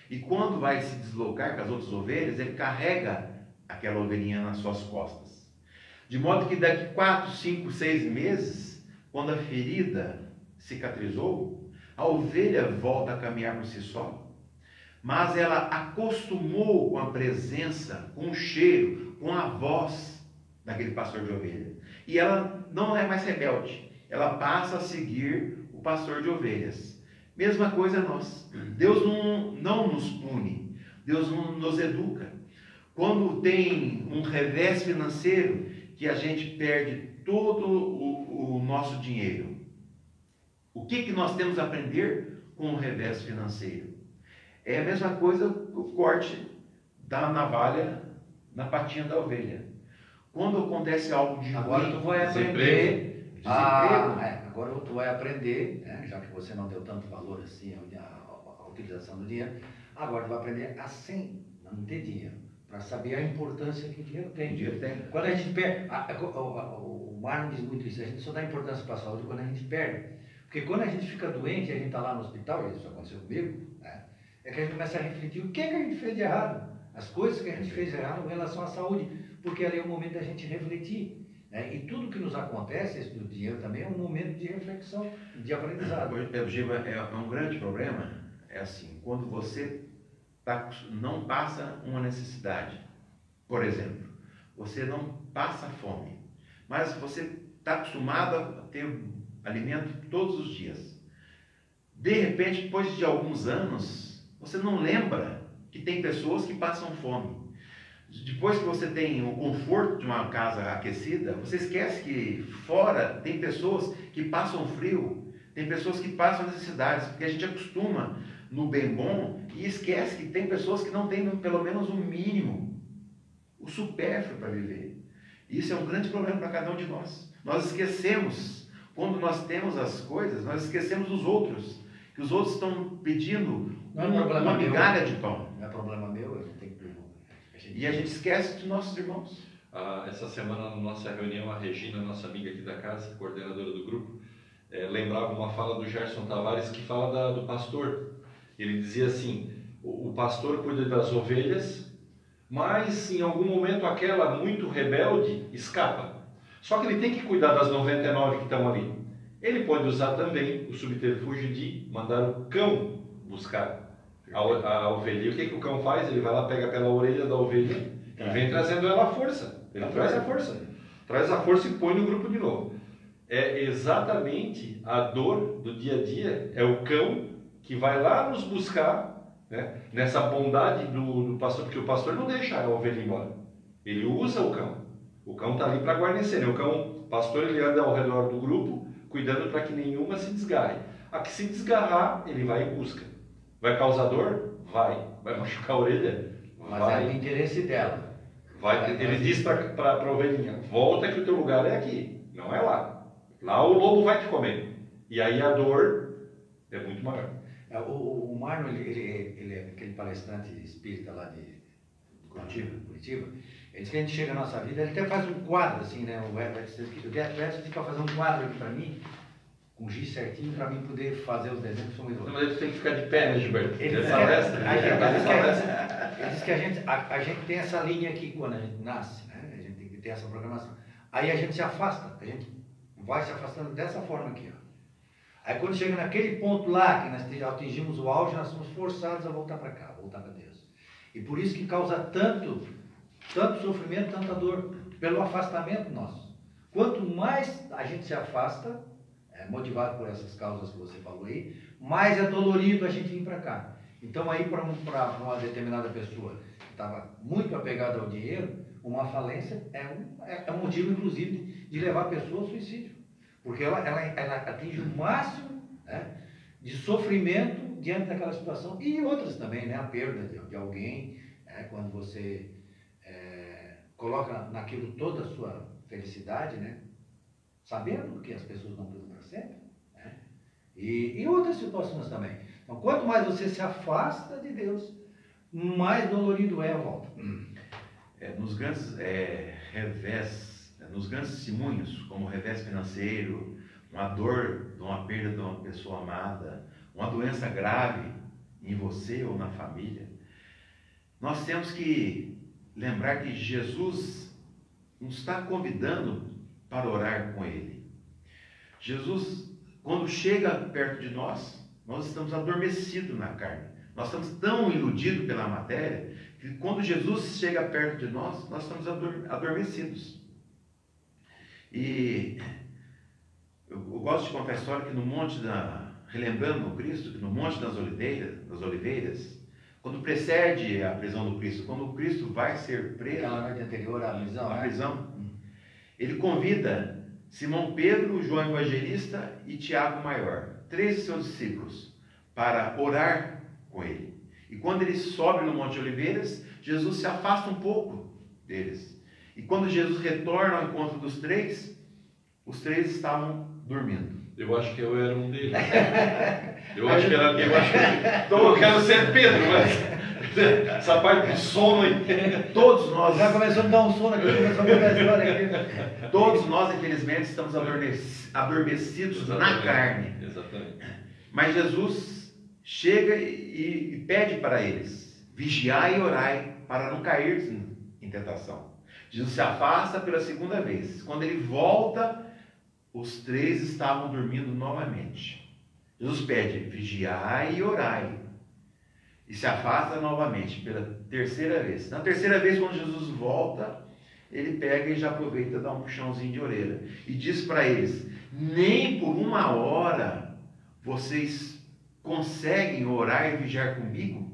e quando vai se deslocar com as outras ovelhas, ele carrega aquela ovelhinha nas suas costas. De modo que daqui quatro, cinco, seis meses, quando a ferida cicatrizou, a ovelha volta a caminhar por si só. Mas ela acostumou com a presença, com o cheiro, com a voz daquele pastor de ovelha. E ela não é mais rebelde. Ela passa a seguir o pastor de ovelhas. Mesma coisa nós. Deus não, não nos pune. Deus não nos educa. Quando tem um revés financeiro, que a gente perde todo o, o nosso dinheiro. O que, que nós temos a aprender com o revés financeiro? É a mesma coisa o corte da navalha na patinha da ovelha. Quando acontece algo de Agora ruim, tu vai aprender. Desemprego. a- é, agora tu vai aprender, né, já que você não deu tanto valor assim à, à- à utilização do dinheiro, agora tu vai aprender a sem não ter dinheiro, para saber a importância que o dinheiro o tem. dinheiro tem. Quando a gente perde, a- o, o, o Marlon diz muito isso, a gente só dá importância para a saúde quando a gente perde. Porque quando a gente fica doente, a gente está lá no hospital, isso aconteceu comigo, né, é que a gente começa a refletir o que, que a gente fez de errado, as coisas que a gente fez de errado em relação à saúde, porque ali é o momento da gente refletir. Né? E tudo que nos acontece, do dinheiro também, é um momento de reflexão, de aprendizado. Hoje, é, Giba, é, é um grande problema. É assim, quando você tá, não passa uma necessidade. Por exemplo, você não passa fome, mas você está acostumado a ter alimento todos os dias. De repente, depois de alguns anos, você não lembra que tem pessoas que passam fome. Depois que você tem o conforto de uma casa aquecida, você esquece que fora tem pessoas que passam frio, tem pessoas que passam necessidades, porque a gente acostuma no bem bom e esquece que tem pessoas que não têm pelo menos o um mínimo, o supérfluo para viver. Isso é um grande problema para cada um de nós. Nós esquecemos, quando nós temos as coisas, nós esquecemos dos outros, que os outros estão pedindo Não é uma, problema uma meu. migalha de pão. Não é problema meu, eu não tenho que E a gente esquece dos nossos irmãos. Ah, essa semana, na nossa reunião, a Regina, nossa amiga aqui da casa, coordenadora do grupo, eh, lembrava uma fala do Gerson Tavares que fala da- do pastor. Ele dizia assim: o, o pastor cuida das ovelhas, mas em algum momento aquela muito rebelde escapa. Só que ele tem que cuidar das 99 que estão ali. Ele pode usar também o subterfúgio de mandar o cão buscar a, a ovelha. E o que, que o cão faz? Ele vai lá, pega pela orelha da ovelha e vem trazendo ela à força. Ele traz a força. Traz a força e põe no grupo de novo. É exatamente a dor do dia a dia. É o cão que vai lá nos buscar né, nessa bondade do, do pastor, porque o pastor não deixa a ovelha embora. Ele usa o cão. O cão está ali para guarnecer. né? O cão, pastor, ele anda ao redor do grupo, cuidando para que nenhuma se desgarre. A que se desgarrar, ele vai em busca. Vai causar dor? Vai. Vai (laughs) machucar a orelha? Mas Vai. é o interesse dela. Vai, ele diz para a ovelhinha: volta que o teu lugar é aqui, não é lá. Lá o lobo vai te comer. E aí a dor é muito maior. É, O, o, ele, ele, ele é aquele palestrante espírita lá de Curitiba, Curitiba. Que a gente chega na nossa vida, ele até faz um quadro assim, né? O Everton fica fazendo um quadro aqui para mim, com giz certinho, para mim poder fazer os desenhos são muito Mas ele tem que ficar de pé, né, Gilberto? Ele diz que- palestra, a ele gente- faz ele diz que a gente- ele diz que a gente, a, a gente tem essa linha aqui quando a gente nasce, né? A gente tem que ter essa programação. Aí a gente se afasta, a gente vai se afastando dessa forma aqui, ó. Aí quando chega naquele ponto lá, que nós atingimos o auge, nós somos forçados a voltar para cá, voltar para Deus. E por isso que causa tanto, tanto sofrimento, tanta dor, pelo afastamento nosso. Quanto mais a gente se afasta, é, motivado por essas causas que você falou aí, mais é dolorido a gente vir para cá. Então aí para uma determinada pessoa que estava muito apegada ao dinheiro, uma falência é um, é, é um motivo, inclusive, de, levar a pessoa ao suicídio. Porque ela, ela, ela atinge o máximo né, de sofrimento diante daquela situação. E outras também, né? A perda de, de alguém, né, quando você é, coloca naquilo toda a sua felicidade, né? Sabendo que as pessoas não duram para sempre. Né? E, e outras situações também. Então, quanto mais você se afasta de Deus, mais dolorido é a volta. É, nos grandes é, revés, é, nos grandes testemunhos, como o revés financeiro, uma dor de uma perda de uma pessoa amada, uma doença grave em você ou na família, nós temos que lembrar que Jesus nos está convidando para orar com Ele. Jesus, quando chega perto de nós, nós estamos adormecidos na carne. Nós estamos tão iludidos pela matéria que quando Jesus chega perto de nós, nós estamos ador- adormecidos. E eu, eu gosto de contar a história que no Monte da. Relembrando o Cristo, que no Monte das Oliveiras, das Oliveiras, quando precede a prisão do Cristo, quando o Cristo vai ser preso, Aquela noite anterior à prisão, a né? prisão, ele convida Simão Pedro, João Evangelista e Tiago Maior, três de seus discípulos, para orar com ele. E quando ele sobe no Monte Oliveiras, Jesus se afasta um pouco deles. E quando Jesus retorna ao encontro dos três, os três estavam dormindo. Eu acho que eu era um deles. (laughs) Eu acho que era. Eu acho que. Então eu quero ser Pedro, mas. (laughs) Essa parte do sono aí. Todos nós, Já começou a me dar um sono aqui, começou a a história aqui. todos nós, infelizmente, estamos adormec- adormecidos na carne. Exatamente. Mas Jesus chega e, e pede para eles: vigiai e orai para não cair em tentação. Jesus se afasta pela segunda vez. Quando ele volta, os três estavam dormindo novamente. Jesus pede: vigiai e orai. E se afasta novamente pela terceira vez. Na terceira vez, quando Jesus volta, ele pega e já aproveita dá um puxãozinho de orelha. E diz para eles: nem por uma hora vocês conseguem orar e vigiar comigo?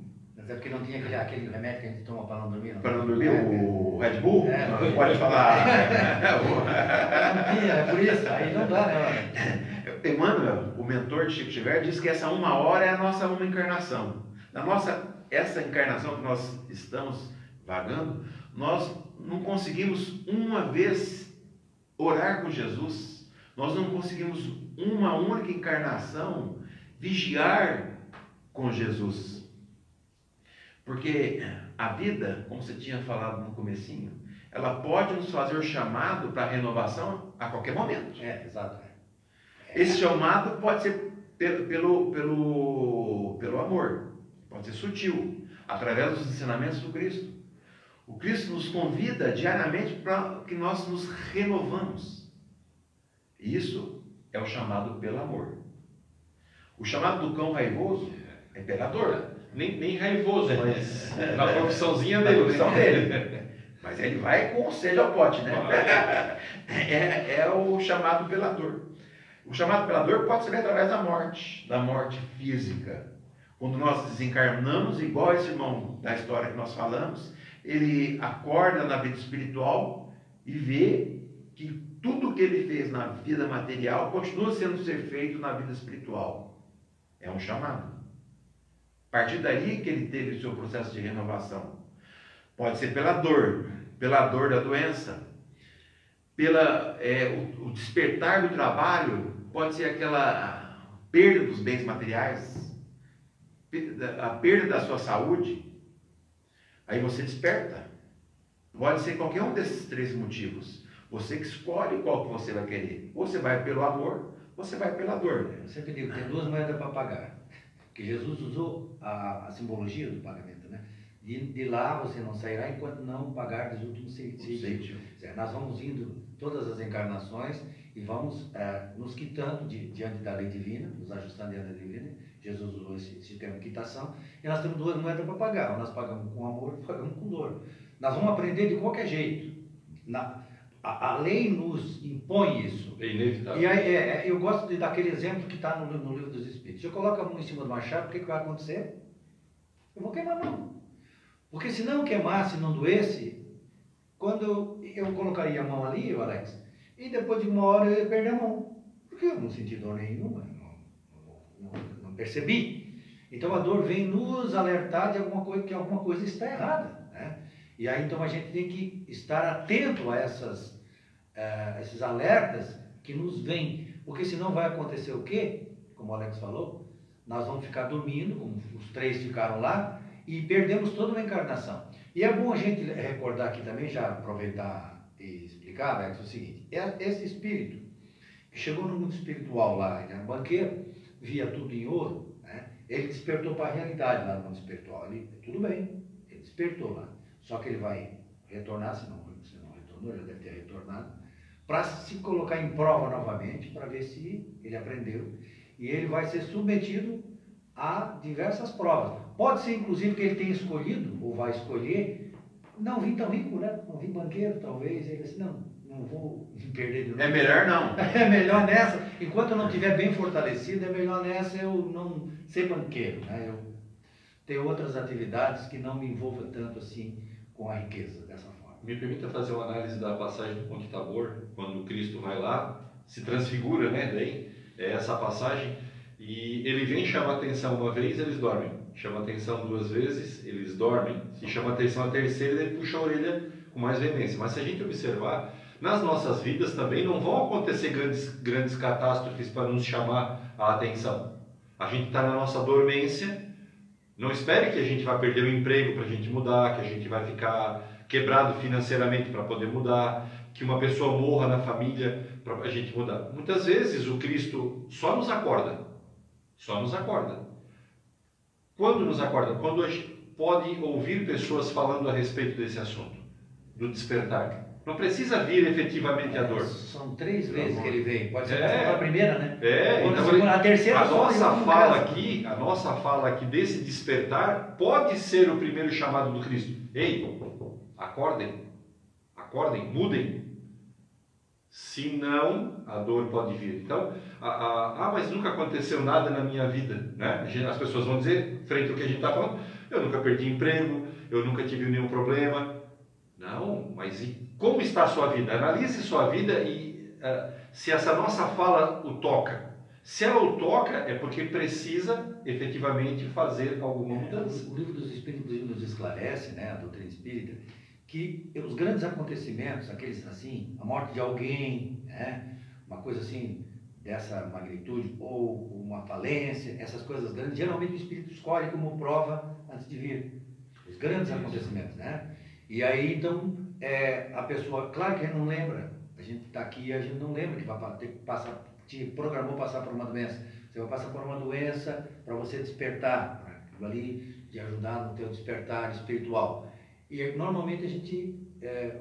Mas é porque não tinha aquele, aquele remédio que a gente toma para não dormir. Não. Para não dormir? É, O Red Bull? É, não pode falar. (laughs) (laughs) Não tinha, é por isso. Aí não dá, né? (laughs) Emmanuel, o mentor de Chico Xavier, diz que essa uma hora é a nossa uma encarnação. Na nossa, essa encarnação que nós estamos vagando, nós não conseguimos uma vez orar com Jesus. Nós não conseguimos uma única encarnação vigiar com Jesus. Porque a vida, como você tinha falado no comecinho, ela pode nos fazer o chamado para renovação a qualquer momento. É, exato. Esse chamado pode ser pelo, pelo, pelo, pelo amor, pode ser sutil, através dos ensinamentos do Cristo. O Cristo nos convida diariamente para que nós nos renovamos. Isso é o chamado pelo amor. O chamado do cão raivoso é pela dor. Nem, nem raivoso, mas (laughs) na profissãozinha Na dele. profissão né? dele. (laughs) Mas ele vai com sede ao pote, né? (laughs) É, é o chamado pela dor. O chamado pela dor pode ser através da morte, da morte física. Quando nós desencarnamos, igual esse irmão da história que nós falamos, ele acorda na vida espiritual e vê que tudo que ele fez na vida material continua sendo ser feito na vida espiritual. É um chamado. A partir daí que ele teve o seu processo de renovação. Pode ser pela dor, pela dor da doença, pela é, o, o despertar do trabalho, pode ser aquela perda dos bens materiais, a perda da sua saúde. Aí você desperta. Pode ser qualquer um desses três motivos. Você que escolhe qual que você vai querer. Ou você vai pelo amor, ou você vai pela dor. Eu sempre digo, tem duas moedas para pagar. Porque Jesus usou a, a simbologia do pagamento, né? De, de lá você não sairá enquanto não pagar os últimos dias. Nós vamos indo todas as encarnações e vamos eh, nos quitando de- diante da lei divina, nos ajustando diante da lei divina. Jesus usou esse, esse termo quitação. E nós temos duas moedas para pagar. Nós pagamos com amor ou (laughs) pagamos com dor. Nós vamos aprender de qualquer jeito. Na, a, a lei nos impõe isso. É inevitável. E aí, é, é, eu gosto de, daquele exemplo que está no, no livro dos Espíritos. Se eu coloco a mão em cima de uma chave, o que, que vai acontecer? Eu vou queimar a mão. Porque se não queimasse, não doesse, quando eu, colocaria a mão ali, Alex, e depois de uma hora eu ia perder a mão. Porque eu não senti dor nenhuma, não, não- não percebi. Então a dor vem nos alertar de alguma coisa, que alguma coisa está errada. Né? E aí então a gente tem que estar atento a essas, eh, esses alertas que nos vêm. Porque senão vai acontecer o quê? Como o Alex falou, nós vamos ficar dormindo, como os três ficaram lá, e perdemos toda uma encarnação. E é bom a gente recordar aqui também, já aproveitar e explicar, Alex, o seguinte: é- esse espírito que chegou no mundo espiritual lá, ele era banqueiro, via tudo em ouro, né? ele despertou para a realidade lá no mundo espiritual. Ele, tudo bem, ele despertou lá. Só que ele vai retornar, se não, se não retornou, já deve ter retornado, para se colocar em prova novamente, para ver se ele aprendeu. E ele vai ser submetido a diversas provas. Pode ser, inclusive, que ele tenha escolhido, ou vai escolher, não vir tão rico, né? Não vir banqueiro, talvez. Ele assim, não, não vou me (laughs) perder de novo. É melhor não. (laughs) É melhor nessa, enquanto eu não estiver bem fortalecido, é melhor nessa eu não ser banqueiro, né? Eu ter outras atividades que não me envolvam tanto assim com a riqueza dessa forma. Me permita fazer uma análise da passagem do Monte Tabor, quando Cristo vai lá, se transfigura, né? Daí, essa passagem, e ele vem chamar atenção uma vez, eles dormem. Chama atenção duas vezes, eles dormem. E chama atenção a terceira, ele puxa a orelha com mais veemência. Mas se a gente observar, nas nossas vidas também não vão acontecer grandes, grandes catástrofes para nos chamar a atenção. A gente está na nossa dormência, não espere que a gente vai perder o emprego para a gente mudar, que a gente vai ficar quebrado financeiramente para poder mudar, que uma pessoa morra na família para a gente mudar. Muitas vezes o Cristo só nos acorda, só nos acorda. Quando nos acorda? Quando a gente pode ouvir pessoas falando a respeito desse assunto, do despertar. Não precisa vir efetivamente a dor. São três vezes que ele veio. Pode ser É. a primeira, né? É, então, segunda, a terceira a nossa fala aqui, a nossa fala aqui desse despertar pode ser o primeiro chamado do Cristo. Ei, acordem, acordem, mudem. Senão, a dor pode vir. Então, ah, mas nunca aconteceu nada na minha vida. Né? As pessoas vão dizer, frente ao que a gente está falando, eu nunca perdi emprego, eu nunca tive nenhum problema. Não, mas e como está a sua vida? Analise sua vida e uh, se essa nossa fala o toca. Se ela o toca, é porque precisa efetivamente fazer alguma mudança. É, o livro dos Espíritos nos esclarece, né, a doutrina espírita, que os grandes acontecimentos, aqueles assim, a morte de alguém, né, uma coisa assim dessa magnitude, ou uma falência, essas coisas grandes, geralmente o espírito escolhe como prova antes de vir. Os grandes acontecimentos, né? E aí então é, a pessoa, claro que não lembra, a gente está aqui e a gente não lembra que vai ter que passar, te programou passar por uma doença. Você vai passar por uma doença para você despertar, para aquilo ali de ajudar no teu despertar espiritual. E normalmente a gente é,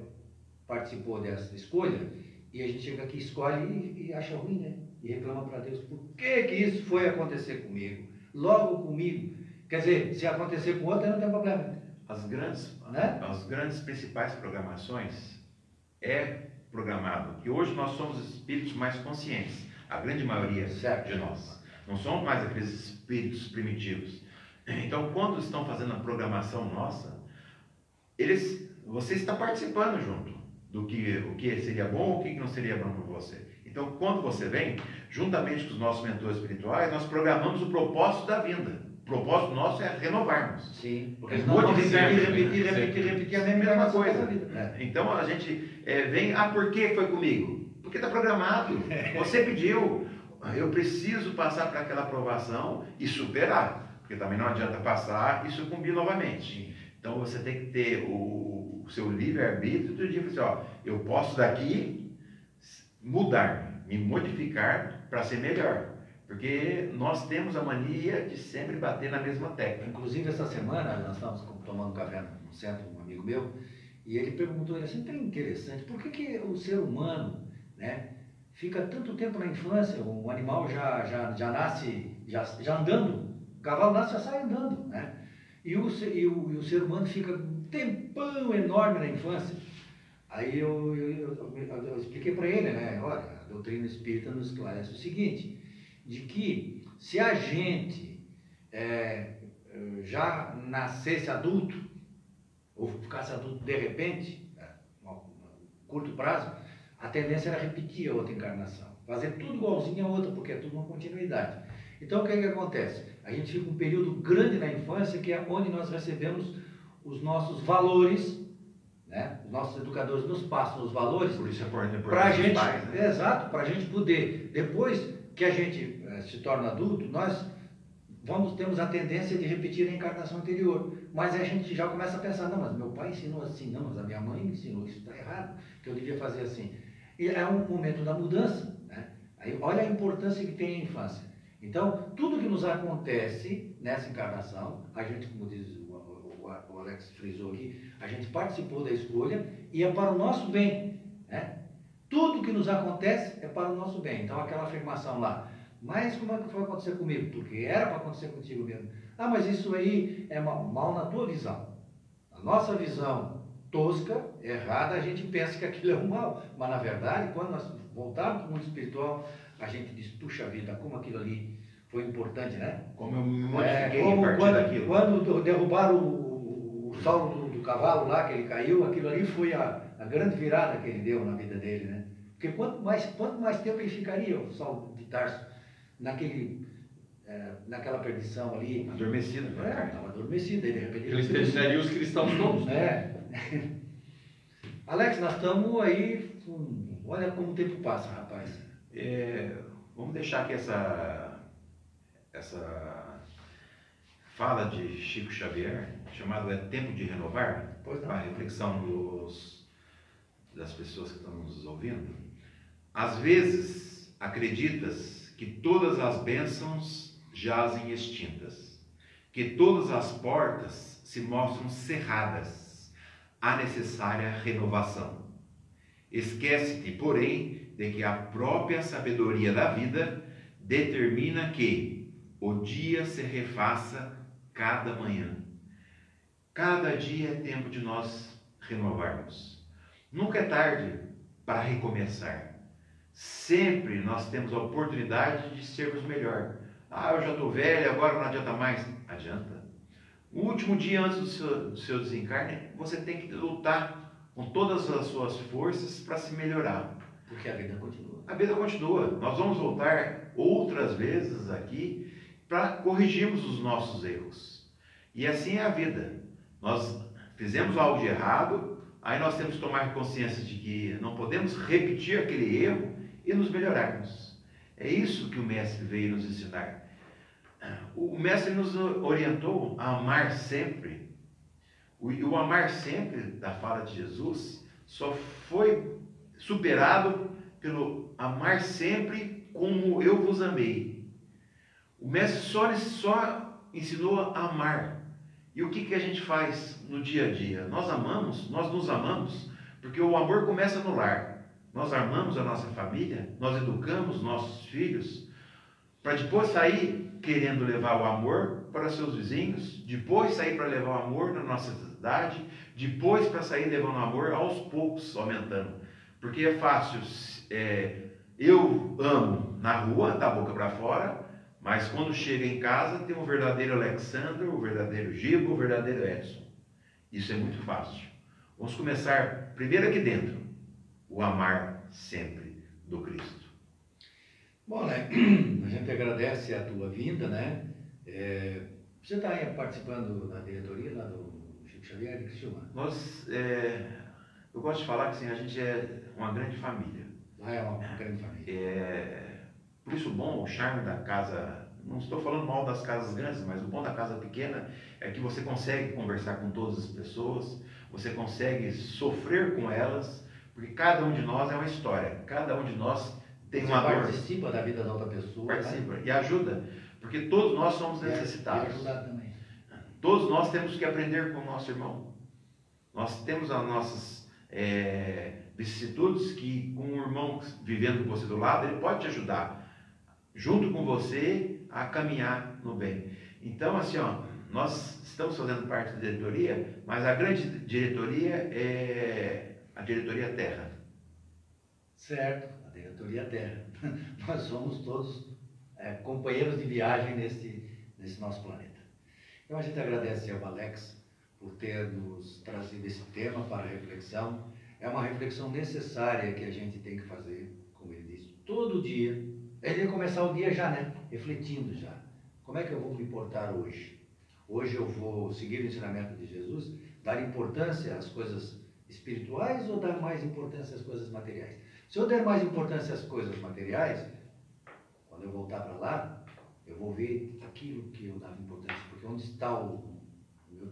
participou dessa escolha e a gente chega aqui, escolhe e, e acha ruim, né? E reclama para Deus, por que que isso foi acontecer comigo? Logo comigo. Quer dizer, se acontecer com outro, não tem problema. As grandes, né? as grandes principais programações é programado que hoje nós somos espíritos mais conscientes, a grande maioria certo. de nós. Não somos mais aqueles espíritos primitivos. Então, quando estão fazendo a programação nossa, eles, você está participando junto do que o que seria bom, o que não seria bom para você. Então, quando você vem, juntamente com os nossos mentores espirituais, nós programamos o propósito da vinda. O propósito nosso é renovarmos. Sim, porque é modificar, repetir, repetir, repetir, repetir a mesma coisa. É. Então a gente é, vem, ah, por que foi comigo? Porque está programado. (laughs) Você pediu. Eu preciso passar para aquela aprovação e superar. Porque também não adianta passar e sucumbir novamente. Então você tem que ter o, o seu livre-arbítrio de dizer assim, ó, eu posso daqui mudar, me modificar para ser melhor. Porque nós temos a mania de sempre bater na mesma tecla. Inclusive, essa semana, nós estávamos tomando café no centro, um amigo meu, e ele perguntou, ele assim, interessante, por que, que o ser humano né, fica tanto tempo na infância, o animal já, já, já nasce já, já andando, o cavalo nasce já sai andando, né? E o, e o, e o ser humano fica um tempão enorme na infância. Aí eu, eu, eu, eu expliquei para ele, né? Olha, a doutrina espírita nos esclarece o seguinte, de que se a gente é, já nascesse adulto, ou ficasse adulto de repente, né, curto prazo, a tendência era repetir a outra encarnação, fazer tudo igualzinho a outra, porque é tudo uma continuidade. Então o que, é que acontece? A gente fica um período grande na infância, que é onde nós recebemos os nossos valores, né? os nossos educadores nos passam os valores. Por isso é importante para a gente, pais, né? exato, para a gente poder depois que a gente eh, se torna adulto, nós vamos temos a tendência de repetir a encarnação anterior. Mas a gente já começa a pensar, não, mas meu pai ensinou assim, não, mas a minha mãe me ensinou, isso está errado, que eu devia fazer assim. E é um momento da mudança. Né? Aí, olha a importância que tem a infância. Então, tudo que nos acontece nessa encarnação, a gente, como diz o, o, o Alex frisou aqui, a gente participou da escolha e é para o nosso bem. Né? Tudo que nos acontece é para o nosso bem. Então, aquela afirmação lá, mas como é que foi acontecer comigo? Porque era para acontecer contigo mesmo. Ah, mas isso aí é mal, mal na tua visão. A nossa visão tosca, errada, a gente pensa que aquilo é um mal. Mas, na verdade, quando nós voltarmos para o mundo espiritual, a gente diz, puxa vida, como aquilo ali foi importante, né? Como eu me modifiquei é, como quando, daquilo. Quando derrubaram o, o, do, do, cavalo lá, que ele caiu, aquilo ali foi a, a grande virada que ele deu na vida dele, né? Porque quanto mais, quanto mais tempo ele ficaria, o Saulo de Tarso, naquele, é, naquela perdição ali. Adormecido. É, estava adormecido. de repente, ele terminaria os cristãos todos. É. (laughs) Alex, nós estamos aí. olha como o tempo passa, rapaz. É, vamos deixar aqui essa, essa fala de Chico Xavier, chamada é Tempo de Renovar, a reflexão dos, das pessoas que estão nos ouvindo. Às vezes, acreditas que todas as bênçãos jazem extintas, que todas as portas se mostram cerradas, há necessária renovação. Esquece-te, porém, de que a própria sabedoria da vida determina que o dia se refaça cada manhã. Cada dia é tempo de nós renovarmos. Nunca é tarde para recomeçar. Sempre nós temos a oportunidade de sermos melhor. Ah, eu já estou velho, agora não adianta mais. Adianta. O último dia antes do seu, do seu desencarne, você tem que lutar com todas as suas forças para se melhorar. Porque a vida continua. A vida continua. Nós vamos voltar outras vezes aqui para corrigirmos os nossos erros. E assim é a vida. Nós fizemos algo de errado, aí nós temos que tomar consciência de que não podemos repetir aquele erro e nos melhorarmos. É isso que o Mestre veio nos ensinar. O Mestre nos orientou a amar sempre. O, amar sempre da fala de Jesus só foi superado pelo amar sempre como eu vos amei. O Mestre só, só ensinou a amar. E o que, que a gente faz no dia a dia? Nós amamos, nós nos amamos, porque o amor começa no lar. Nós amamos a nossa família, nós educamos nossos filhos, para depois sair querendo levar o amor para seus vizinhos, depois sair para levar o amor na nossa cidade, depois para sair levando o amor aos poucos, aumentando. Porque é fácil, é, eu amo na rua, da boca para fora, mas quando chega em casa tem o verdadeiro Alexandre, o verdadeiro Gibo, o verdadeiro Edson. Isso é muito fácil. Vamos começar primeiro aqui dentro, o amar sempre do Cristo. Bom, né? (clears throat) A gente agradece a tua vinda, né? É, você está participando da diretoria lá do Chico Xavier de Criciúma? Nós, é, eu gosto de falar que assim, a gente é uma grande família. Lá é uma grande família. É, por isso o bom, o charme da casa, não estou falando mal das casas grandes, mas o bom da casa pequena é que você consegue conversar com todas as pessoas, você consegue sofrer com elas, porque cada um de nós é uma história, cada um de nós tem uma dor. participa da vida da outra pessoa. Né? Participa né? e ajuda, porque todos nós somos necessitados. E ajudar também. Todos nós temos que aprender com o nosso irmão. Nós temos as nossas é, vicissitudes que, com o irmão vivendo com você do lado, ele pode te ajudar, junto com você, a caminhar no bem. Então, assim, ó, nós estamos fazendo parte da diretoria, mas a grande diretoria é a diretoria Terra. Certo diretoria Terra. (laughs) Nós somos todos é, companheiros de viagem nesse, nesse nosso planeta. Então a gente agradece ao Alex por ter nos trazido esse tema para a reflexão. É uma reflexão necessária que a gente tem que fazer, como ele disse, todo dia. A gente tem que começar o dia já, né? Refletindo já. Como é que eu vou me portar hoje? Hoje eu vou seguir o ensinamento de Jesus, dar importância às coisas espirituais ou dar mais importância às coisas materiais? Se eu der mais importância às coisas materiais, quando eu voltar para lá, eu vou ver aquilo que eu dava importância, porque onde está o meu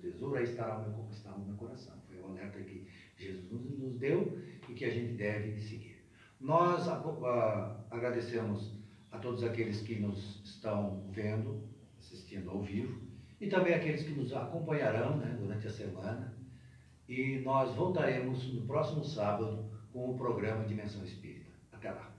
tesouro, aí estará o meu, está o meu coração. Foi o alerta que Jesus nos deu e que a gente deve seguir. Nós agradecemos a todos aqueles que nos estão vendo, assistindo ao vivo, e também aqueles que nos acompanharão né, durante a semana. E nós voltaremos no próximo sábado com o programa Dimensão Espírita. Até lá.